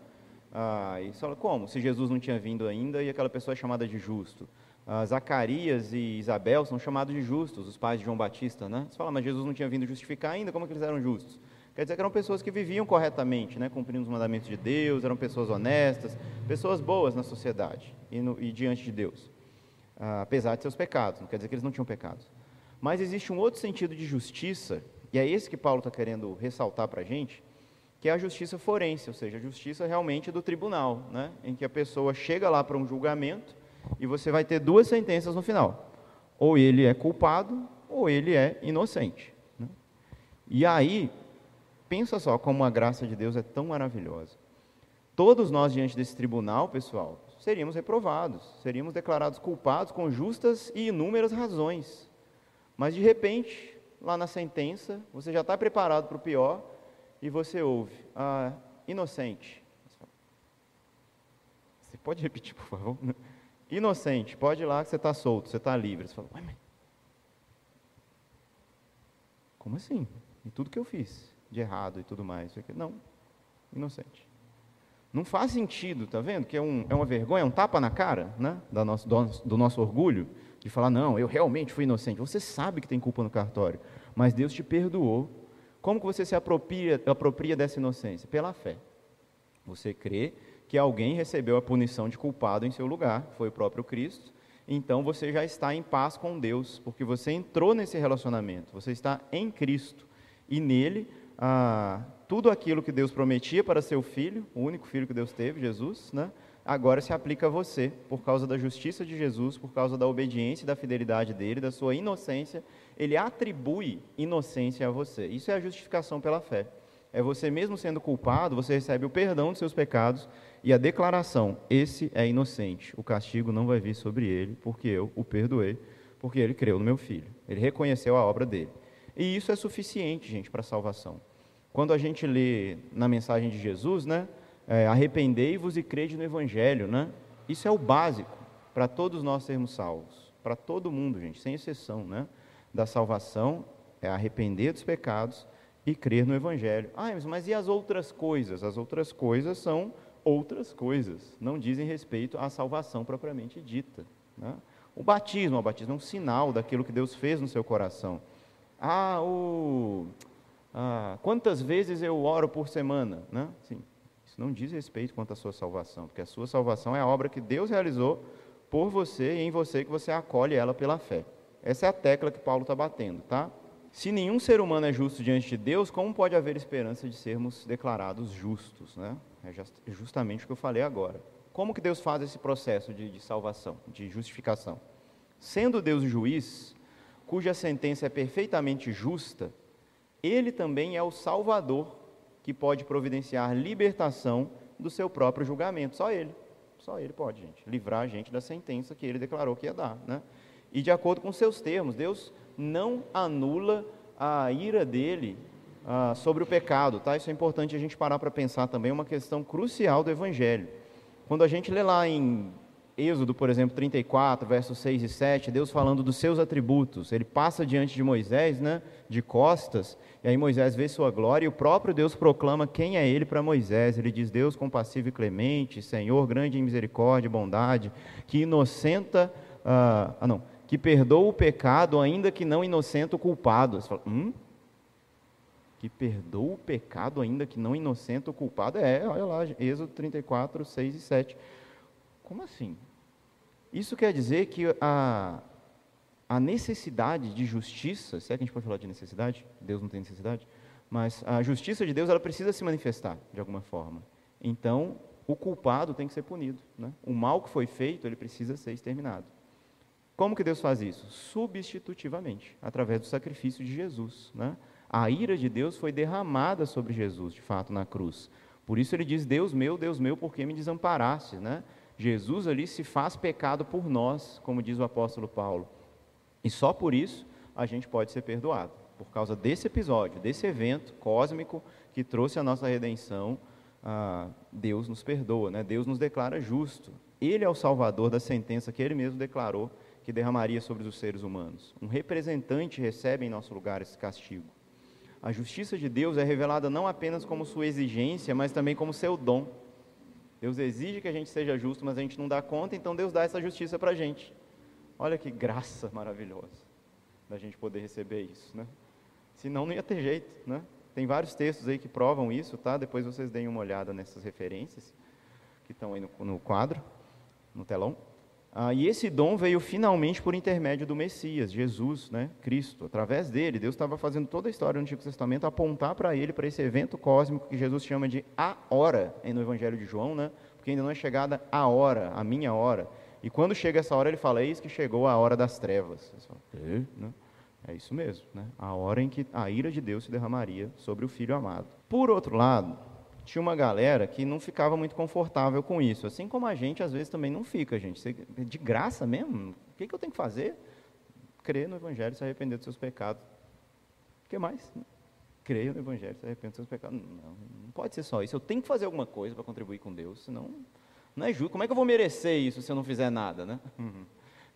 Ah, e fala como? Se Jesus não tinha vindo ainda e aquela pessoa é chamada de justo. Ah, Zacarias e Isabel são chamados de justos, os pais de João Batista, né? Você fala, mas Jesus não tinha vindo justificar ainda, como é que eles eram justos? Quer dizer que eram pessoas que viviam corretamente, né? cumprindo os mandamentos de Deus, eram pessoas honestas, pessoas boas na sociedade e, no, e diante de Deus, apesar de seus pecados. Não quer dizer que eles não tinham pecados. Mas existe um outro sentido de justiça, e é esse que Paulo está querendo ressaltar para a gente, que é a justiça forense, ou seja, a justiça realmente do tribunal, né? em que a pessoa chega lá para um julgamento e você vai ter duas sentenças no final. Ou ele é culpado, ou ele é inocente. Né? E aí, Pensa só como a graça de Deus é tão maravilhosa. Todos nós, diante desse tribunal, pessoal, seríamos reprovados, seríamos declarados culpados com justas e inúmeras razões. Mas, de repente, lá na sentença, você já está preparado para o pior e você ouve, ah, inocente. Você pode repetir, por favor? Inocente, pode ir lá que você está solto, você está livre. Você fala, mas... como assim? E tudo que eu fiz? de errado e tudo mais. Não, inocente. Não faz sentido, tá vendo? Que é, um, é uma vergonha, é um tapa na cara né? da nosso, do, do nosso orgulho, de falar, não, eu realmente fui inocente. Você sabe que tem culpa no cartório, mas Deus te perdoou. Como que você se apropria, apropria dessa inocência? Pela fé. Você crê que alguém recebeu a punição de culpado em seu lugar, foi o próprio Cristo, então você já está em paz com Deus, porque você entrou nesse relacionamento, você está em Cristo, e nele ah, tudo aquilo que Deus prometia para seu filho, o único filho que Deus teve, Jesus, né, agora se aplica a você, por causa da justiça de Jesus, por causa da obediência e da fidelidade dele, da sua inocência, ele atribui inocência a você. Isso é a justificação pela fé. É você mesmo sendo culpado, você recebe o perdão de seus pecados e a declaração: esse é inocente, o castigo não vai vir sobre ele, porque eu o perdoei, porque ele creu no meu filho. Ele reconheceu a obra dele. E isso é suficiente, gente, para a salvação. Quando a gente lê na mensagem de Jesus, né? É, Arrependei-vos e crede no Evangelho, né? Isso é o básico para todos nós sermos salvos. Para todo mundo, gente, sem exceção, né? Da salvação é arrepender dos pecados e crer no Evangelho. Ah, mas e as outras coisas? As outras coisas são outras coisas, não dizem respeito à salvação propriamente dita. Né? O batismo, o batismo é um sinal daquilo que Deus fez no seu coração. Ah, o, ah, quantas vezes eu oro por semana? Né? Sim, isso não diz respeito quanto à sua salvação, porque a sua salvação é a obra que Deus realizou por você e em você que você acolhe ela pela fé. Essa é a tecla que Paulo está batendo, tá? Se nenhum ser humano é justo diante de Deus, como pode haver esperança de sermos declarados justos? Né? É, é justamente o que eu falei agora. Como que Deus faz esse processo de, de salvação, de justificação? Sendo Deus juiz, cuja sentença é perfeitamente justa, ele também é o Salvador que pode providenciar libertação do seu próprio julgamento. Só ele. Só ele pode, gente, livrar a gente da sentença que ele declarou que ia dar. Né? E de acordo com seus termos, Deus não anula a ira dele ah, sobre o pecado. Tá? Isso é importante a gente parar para pensar também, é uma questão crucial do Evangelho. Quando a gente lê lá em Êxodo, por exemplo, 34, versos 6 e 7, Deus falando dos seus atributos. Ele passa diante de Moisés, né, de costas, e aí Moisés vê sua glória e o próprio Deus proclama quem é ele para Moisés. Ele diz: Deus compassivo e clemente, Senhor grande em misericórdia e bondade, que inocenta, ah, ah, não, que perdoa o pecado, ainda que não inocenta o culpado. Você fala, hum? Que perdoa o pecado, ainda que não inocenta o culpado? É, olha lá, Êxodo 34, 6 e 7. Como assim? Isso quer dizer que a, a necessidade de justiça, se é que a gente pode falar de necessidade, Deus não tem necessidade, mas a justiça de Deus ela precisa se manifestar de alguma forma. Então, o culpado tem que ser punido. Né? O mal que foi feito, ele precisa ser exterminado. Como que Deus faz isso? Substitutivamente, através do sacrifício de Jesus. Né? A ira de Deus foi derramada sobre Jesus, de fato, na cruz. Por isso ele diz: Deus meu, Deus meu, por que me desamparaste? Né? Jesus ali se faz pecado por nós, como diz o apóstolo Paulo. E só por isso a gente pode ser perdoado. Por causa desse episódio, desse evento cósmico que trouxe a nossa redenção, ah, Deus nos perdoa, né? Deus nos declara justo. Ele é o salvador da sentença que ele mesmo declarou que derramaria sobre os seres humanos. Um representante recebe em nosso lugar esse castigo. A justiça de Deus é revelada não apenas como sua exigência, mas também como seu dom. Deus exige que a gente seja justo, mas a gente não dá conta, então Deus dá essa justiça para a gente. Olha que graça maravilhosa da gente poder receber isso, né? Senão não ia ter jeito, né? Tem vários textos aí que provam isso, tá? Depois vocês deem uma olhada nessas referências que estão aí no, no quadro, no telão. Ah, e esse dom veio finalmente por intermédio do Messias, Jesus, né, Cristo. Através dele, Deus estava fazendo toda a história do Antigo Testamento apontar para ele, para esse evento cósmico que Jesus chama de a hora, no Evangelho de João, né, porque ainda não é chegada a hora, a minha hora. E quando chega essa hora, ele fala: Eis que chegou a hora das trevas. Fala, é, né? é isso mesmo, né? a hora em que a ira de Deus se derramaria sobre o Filho amado. Por outro lado, tinha uma galera que não ficava muito confortável com isso. Assim como a gente, às vezes, também não fica, gente. Você, de graça mesmo? O que, que eu tenho que fazer? Crer no Evangelho e se arrepender dos seus pecados. O que mais? Creia no Evangelho e se arrepender dos seus pecados. Não, não pode ser só isso. Eu tenho que fazer alguma coisa para contribuir com Deus, senão não é justo. Como é que eu vou merecer isso se eu não fizer nada, né?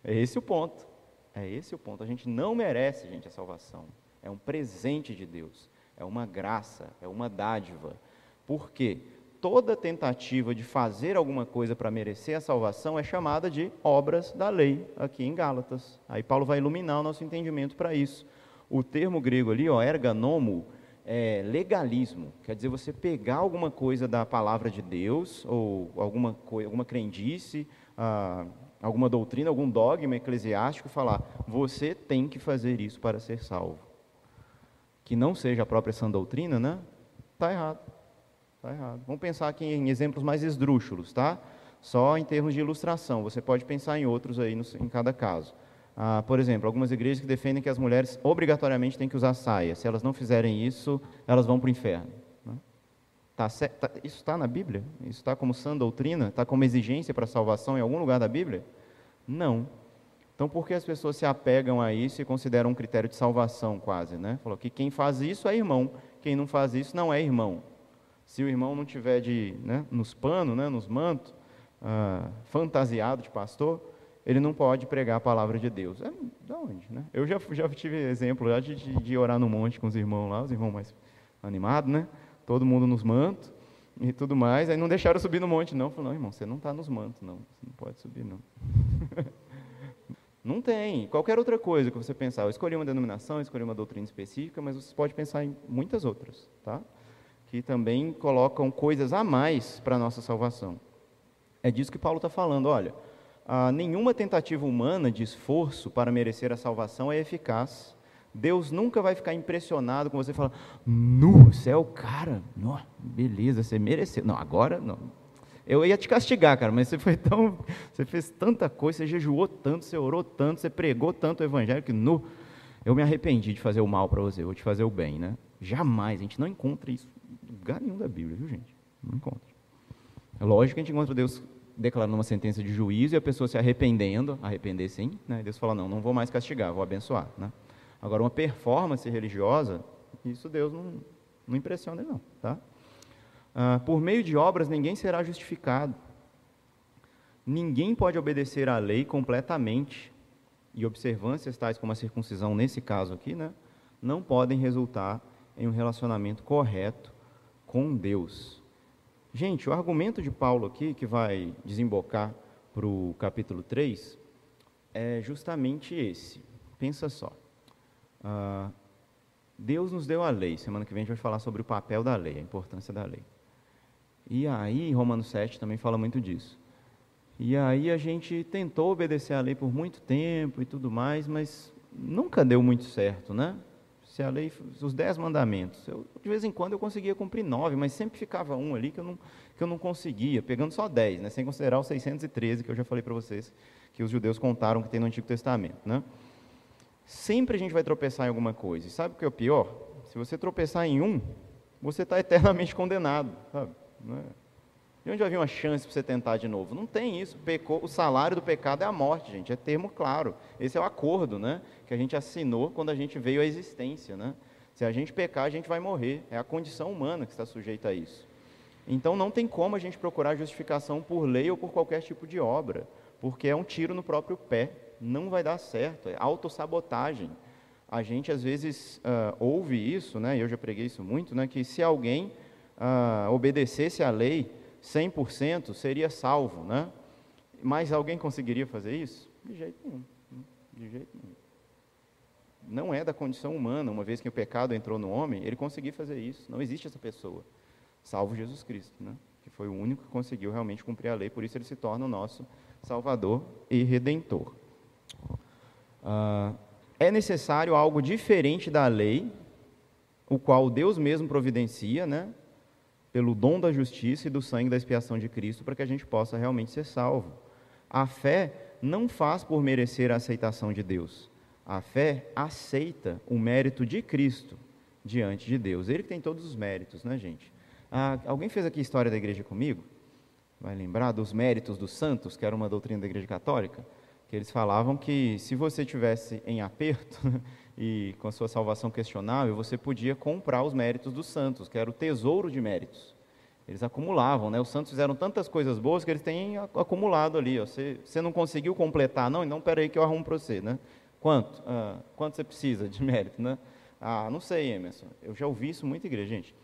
É esse o ponto. É esse o ponto. A gente não merece, gente, a salvação. É um presente de Deus. É uma graça, é uma dádiva. Porque toda tentativa de fazer alguma coisa para merecer a salvação é chamada de obras da lei, aqui em Gálatas. Aí Paulo vai iluminar o nosso entendimento para isso. O termo grego ali, ó, erganomo, é legalismo, quer dizer você pegar alguma coisa da palavra de Deus, ou alguma, coisa, alguma crendice, ah, alguma doutrina, algum dogma eclesiástico, falar: você tem que fazer isso para ser salvo. Que não seja a própria sã doutrina, né? Está errado. Está errado. Vamos pensar aqui em exemplos mais esdrúxulos, tá? Só em termos de ilustração. Você pode pensar em outros aí no, em cada caso. Ah, por exemplo, algumas igrejas que defendem que as mulheres obrigatoriamente têm que usar saia. Se elas não fizerem isso, elas vão para o inferno. Né? Tá, tá, isso está na Bíblia? Isso está como sã doutrina? Está como exigência para salvação em algum lugar da Bíblia? Não. Então, por que as pessoas se apegam a isso e consideram um critério de salvação quase? Né? Falou que quem faz isso é irmão, quem não faz isso não é irmão se o irmão não tiver de, né, nos panos, né, nos mantos, ah, fantasiado de pastor, ele não pode pregar a palavra de Deus. É, da onde? Né? Eu já, já tive exemplo já de, de, de, orar no monte com os irmãos lá, os irmãos mais animados, né? Todo mundo nos mantos e tudo mais. Aí não deixaram subir no monte, não. Falaram, não, irmão, você não está nos mantos, não. Você não pode subir, não. não tem. Qualquer outra coisa que você pensar. Eu escolhi uma denominação, escolhi uma doutrina específica, mas você pode pensar em muitas outras, tá? Que também colocam coisas a mais para a nossa salvação. É disso que Paulo está falando. Olha, nenhuma tentativa humana de esforço para merecer a salvação é eficaz. Deus nunca vai ficar impressionado com você falar, nu, você é o cara, no, beleza, você mereceu. Não, agora não. Eu ia te castigar, cara, mas você foi tão, você fez tanta coisa, você jejuou tanto, você orou tanto, você pregou tanto o evangelho que nu, eu me arrependi de fazer o mal para você, vou te fazer o bem, né? Jamais, a gente não encontra isso lugar nenhum da Bíblia, viu, gente? Não encontra. É lógico que a gente encontra Deus declarando uma sentença de juízo e a pessoa se arrependendo, arrepender sim, né? Deus fala, não, não vou mais castigar, vou abençoar, né? Agora, uma performance religiosa, isso Deus não, não impressiona, não, tá? Ah, por meio de obras, ninguém será justificado. Ninguém pode obedecer à lei completamente, e observâncias tais como a circuncisão, nesse caso aqui, né, não podem resultar em um relacionamento correto com Deus. Gente, o argumento de Paulo aqui, que vai desembocar para o capítulo 3, é justamente esse. Pensa só. Ah, Deus nos deu a lei. Semana que vem a gente vai falar sobre o papel da lei, a importância da lei. E aí, Romanos 7 também fala muito disso. E aí a gente tentou obedecer a lei por muito tempo e tudo mais, mas nunca deu muito certo, né? se a lei, os dez mandamentos, eu, de vez em quando eu conseguia cumprir nove, mas sempre ficava um ali que eu não, que eu não conseguia, pegando só dez, né, sem considerar os 613 que eu já falei para vocês, que os judeus contaram que tem no Antigo Testamento. Né? Sempre a gente vai tropeçar em alguma coisa. E sabe o que é o pior? Se você tropeçar em um, você está eternamente condenado. Sabe? É? De onde vai vir uma chance para você tentar de novo? Não tem isso. Pecou, o salário do pecado é a morte, gente. É termo claro. Esse é o acordo né, que a gente assinou quando a gente veio à existência. Né? Se a gente pecar, a gente vai morrer. É a condição humana que está sujeita a isso. Então não tem como a gente procurar justificação por lei ou por qualquer tipo de obra, porque é um tiro no próprio pé. Não vai dar certo. É autossabotagem. A gente às vezes uh, ouve isso, né, eu já preguei isso muito, né, que se alguém uh, obedecesse à lei, 100% seria salvo, né? Mas alguém conseguiria fazer isso? De jeito nenhum. De jeito nenhum. não é da condição humana, uma vez que o pecado entrou no homem, ele conseguir fazer isso. Não existe essa pessoa, salvo Jesus Cristo, né? que foi o único que conseguiu realmente cumprir a lei, por isso ele se torna o nosso Salvador e Redentor. Ah, é necessário algo diferente da lei, o qual Deus mesmo providencia, né? Pelo dom da justiça e do sangue da expiação de Cristo, para que a gente possa realmente ser salvo. A fé não faz por merecer a aceitação de Deus. A fé aceita o mérito de Cristo diante de Deus. Ele que tem todos os méritos, né, gente? Ah, alguém fez aqui história da igreja comigo? Vai lembrar dos méritos dos santos, que era uma doutrina da igreja católica? Que eles falavam que se você tivesse em aperto e com a sua salvação questionável, você podia comprar os méritos dos santos, que era o tesouro de méritos. Eles acumulavam, né? Os santos fizeram tantas coisas boas que eles têm acumulado ali. Ó. Você, você não conseguiu completar, não? Então, peraí que eu arrumo para você, né? Quanto? Ah, quanto você precisa de mérito, né? Ah, não sei, Emerson. Eu já ouvi isso muito igreja, gente.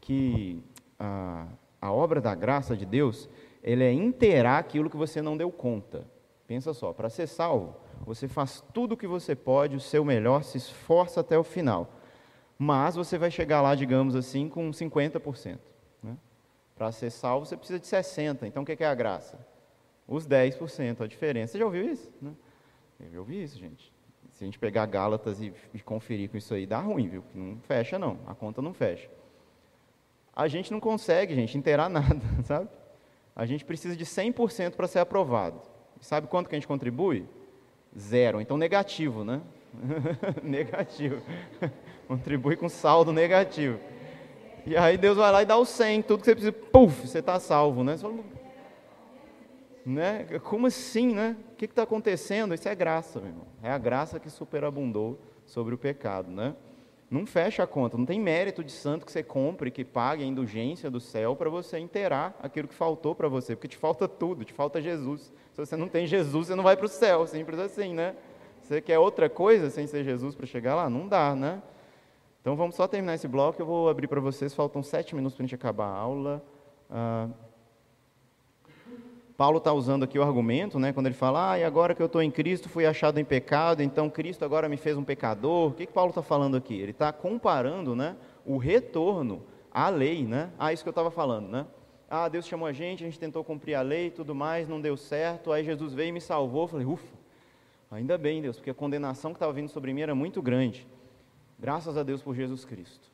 Que a, a obra da graça de Deus, ele é inteirar aquilo que você não deu conta. Pensa só, para ser salvo, você faz tudo o que você pode, o seu melhor, se esforça até o final. Mas você vai chegar lá, digamos assim, com 50%. Né? Para ser salvo, você precisa de 60%. Então, o que é a graça? Os 10%, a diferença. Você já ouviu isso? Né? Eu já ouvi isso, gente. Se a gente pegar Gálatas e, e conferir com isso aí, dá ruim, viu? Não fecha, não. A conta não fecha. A gente não consegue, gente, inteirar nada, sabe? A gente precisa de 100% para ser aprovado. Sabe quanto que a gente contribui? Zero. Então, negativo, né? negativo. contribui com saldo negativo. E aí Deus vai lá e dá o 100, tudo que você precisa, puf, você está salvo, né? Fala, né? Como assim, né? O que está acontecendo? Isso é graça, meu irmão. É a graça que superabundou sobre o pecado, né? Não fecha a conta, não tem mérito de santo que você compre, que pague a indulgência do céu para você inteirar aquilo que faltou para você, porque te falta tudo, te falta Jesus. Se você não tem Jesus, você não vai para o céu, simples assim, né? Você quer outra coisa sem ser Jesus para chegar lá? Não dá, né? Então vamos só terminar esse bloco, eu vou abrir para vocês, faltam sete minutos para a gente acabar a aula. Ah, Paulo está usando aqui o argumento, né, quando ele fala, ah, e agora que eu estou em Cristo, fui achado em pecado, então Cristo agora me fez um pecador. O que, que Paulo está falando aqui? Ele está comparando né, o retorno à lei, né? Ah, isso que eu estava falando, né? Ah, Deus chamou a gente, a gente tentou cumprir a lei tudo mais, não deu certo, aí Jesus veio e me salvou. Eu falei, ufa, ainda bem, Deus, porque a condenação que estava vindo sobre mim era muito grande. Graças a Deus por Jesus Cristo.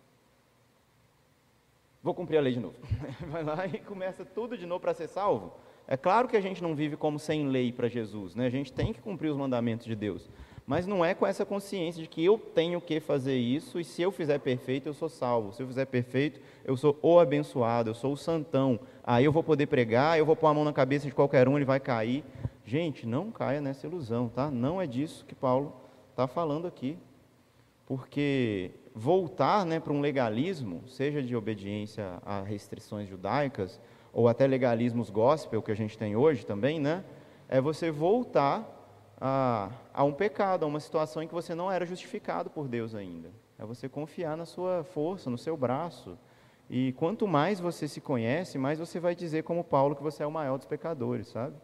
Vou cumprir a lei de novo. Vai lá e começa tudo de novo para ser salvo. É claro que a gente não vive como sem lei para Jesus, né? a gente tem que cumprir os mandamentos de Deus, mas não é com essa consciência de que eu tenho que fazer isso e se eu fizer perfeito eu sou salvo, se eu fizer perfeito eu sou o abençoado, eu sou o santão, aí eu vou poder pregar, eu vou pôr a mão na cabeça de qualquer um, ele vai cair. Gente, não caia nessa ilusão, tá? Não é disso que Paulo está falando aqui, porque voltar né, para um legalismo, seja de obediência a restrições judaicas, ou até legalismos gospel que a gente tem hoje também, né? É você voltar a, a um pecado, a uma situação em que você não era justificado por Deus ainda. É você confiar na sua força, no seu braço. E quanto mais você se conhece, mais você vai dizer, como Paulo, que você é o maior dos pecadores, sabe?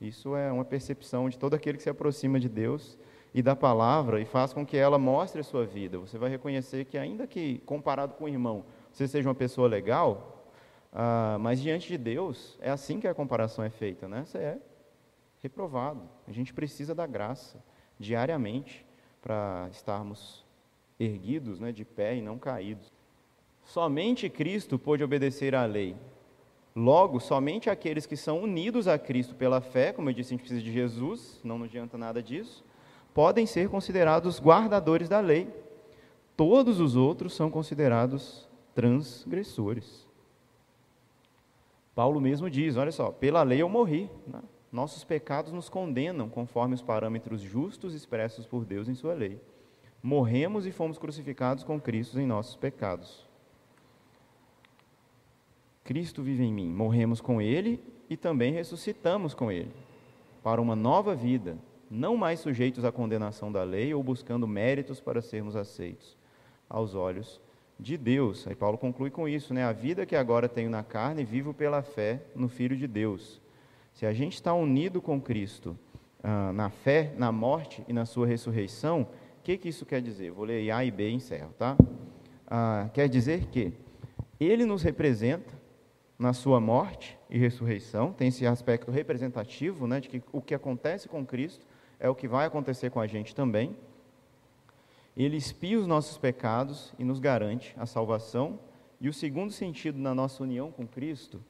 Isso é uma percepção de todo aquele que se aproxima de Deus e da palavra e faz com que ela mostre a sua vida. Você vai reconhecer que, ainda que comparado com o irmão, você seja uma pessoa legal, ah, mas diante de Deus, é assim que a comparação é feita, né? Você é reprovado. A gente precisa da graça diariamente para estarmos erguidos, né, de pé e não caídos. Somente Cristo pôde obedecer à lei. Logo, somente aqueles que são unidos a Cristo pela fé, como eu disse, a gente precisa de Jesus, não nos adianta nada disso, podem ser considerados guardadores da lei. Todos os outros são considerados transgressores. Paulo mesmo diz: olha só, pela lei eu morri. Né? Nossos pecados nos condenam conforme os parâmetros justos expressos por Deus em Sua lei. Morremos e fomos crucificados com Cristo em nossos pecados. Cristo vive em mim. Morremos com Ele e também ressuscitamos com Ele para uma nova vida, não mais sujeitos à condenação da lei ou buscando méritos para sermos aceitos aos olhos de Deus. Aí Paulo conclui com isso, né? A vida que agora tenho na carne, vivo pela fé no Filho de Deus. Se a gente está unido com Cristo ah, na fé, na morte e na sua ressurreição, que, que isso quer dizer? Vou ler A e B e encerro, tá? Ah, quer dizer que ele nos representa na sua morte e ressurreição, tem esse aspecto representativo, né, de que o que acontece com Cristo é o que vai acontecer com a gente também. Ele expia os nossos pecados e nos garante a salvação. E o segundo sentido na nossa união com Cristo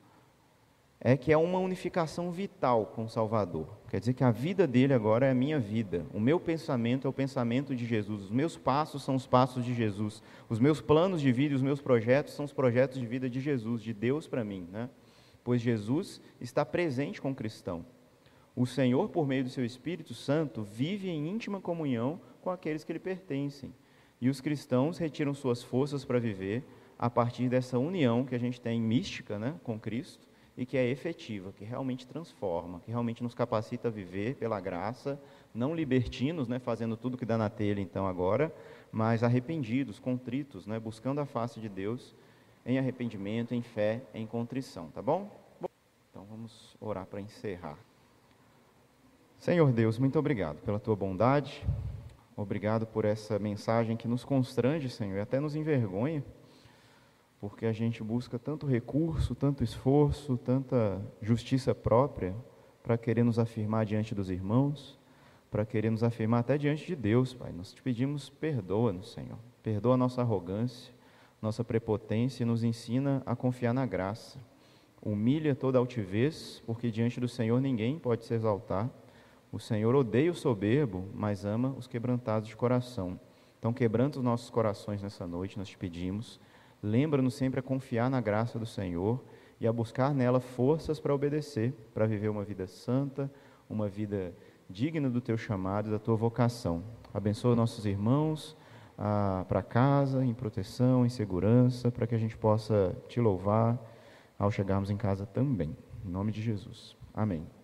é que é uma unificação vital com o Salvador. Quer dizer que a vida dele agora é a minha vida. O meu pensamento é o pensamento de Jesus. Os meus passos são os passos de Jesus. Os meus planos de vida e os meus projetos são os projetos de vida de Jesus, de Deus para mim, né? Pois Jesus está presente com o cristão. O Senhor, por meio do seu Espírito Santo, vive em íntima comunhão com aqueles que lhe pertencem. E os cristãos retiram suas forças para viver a partir dessa união que a gente tem mística, né, com Cristo e que é efetiva, que realmente transforma, que realmente nos capacita a viver pela graça, não libertinos, né, fazendo tudo que dá na telha então agora, mas arrependidos, contritos, né, buscando a face de Deus em arrependimento, em fé, em contrição, tá bom? Então vamos orar para encerrar. Senhor Deus, muito obrigado pela tua bondade, obrigado por essa mensagem que nos constrange, Senhor, e até nos envergonha porque a gente busca tanto recurso, tanto esforço, tanta justiça própria para querer nos afirmar diante dos irmãos, para querer nos afirmar até diante de Deus, Pai. Nós te pedimos, perdoa-nos, Senhor. Perdoa a nossa arrogância, nossa prepotência e nos ensina a confiar na graça. Humilha toda altivez, porque diante do Senhor ninguém pode se exaltar. O Senhor odeia o soberbo, mas ama os quebrantados de coração. Então, quebranta os nossos corações nessa noite, nós te pedimos Lembra-nos sempre a confiar na graça do Senhor e a buscar nela forças para obedecer, para viver uma vida santa, uma vida digna do teu chamado e da tua vocação. Abençoa nossos irmãos ah, para casa, em proteção, em segurança, para que a gente possa te louvar ao chegarmos em casa também. Em nome de Jesus. Amém.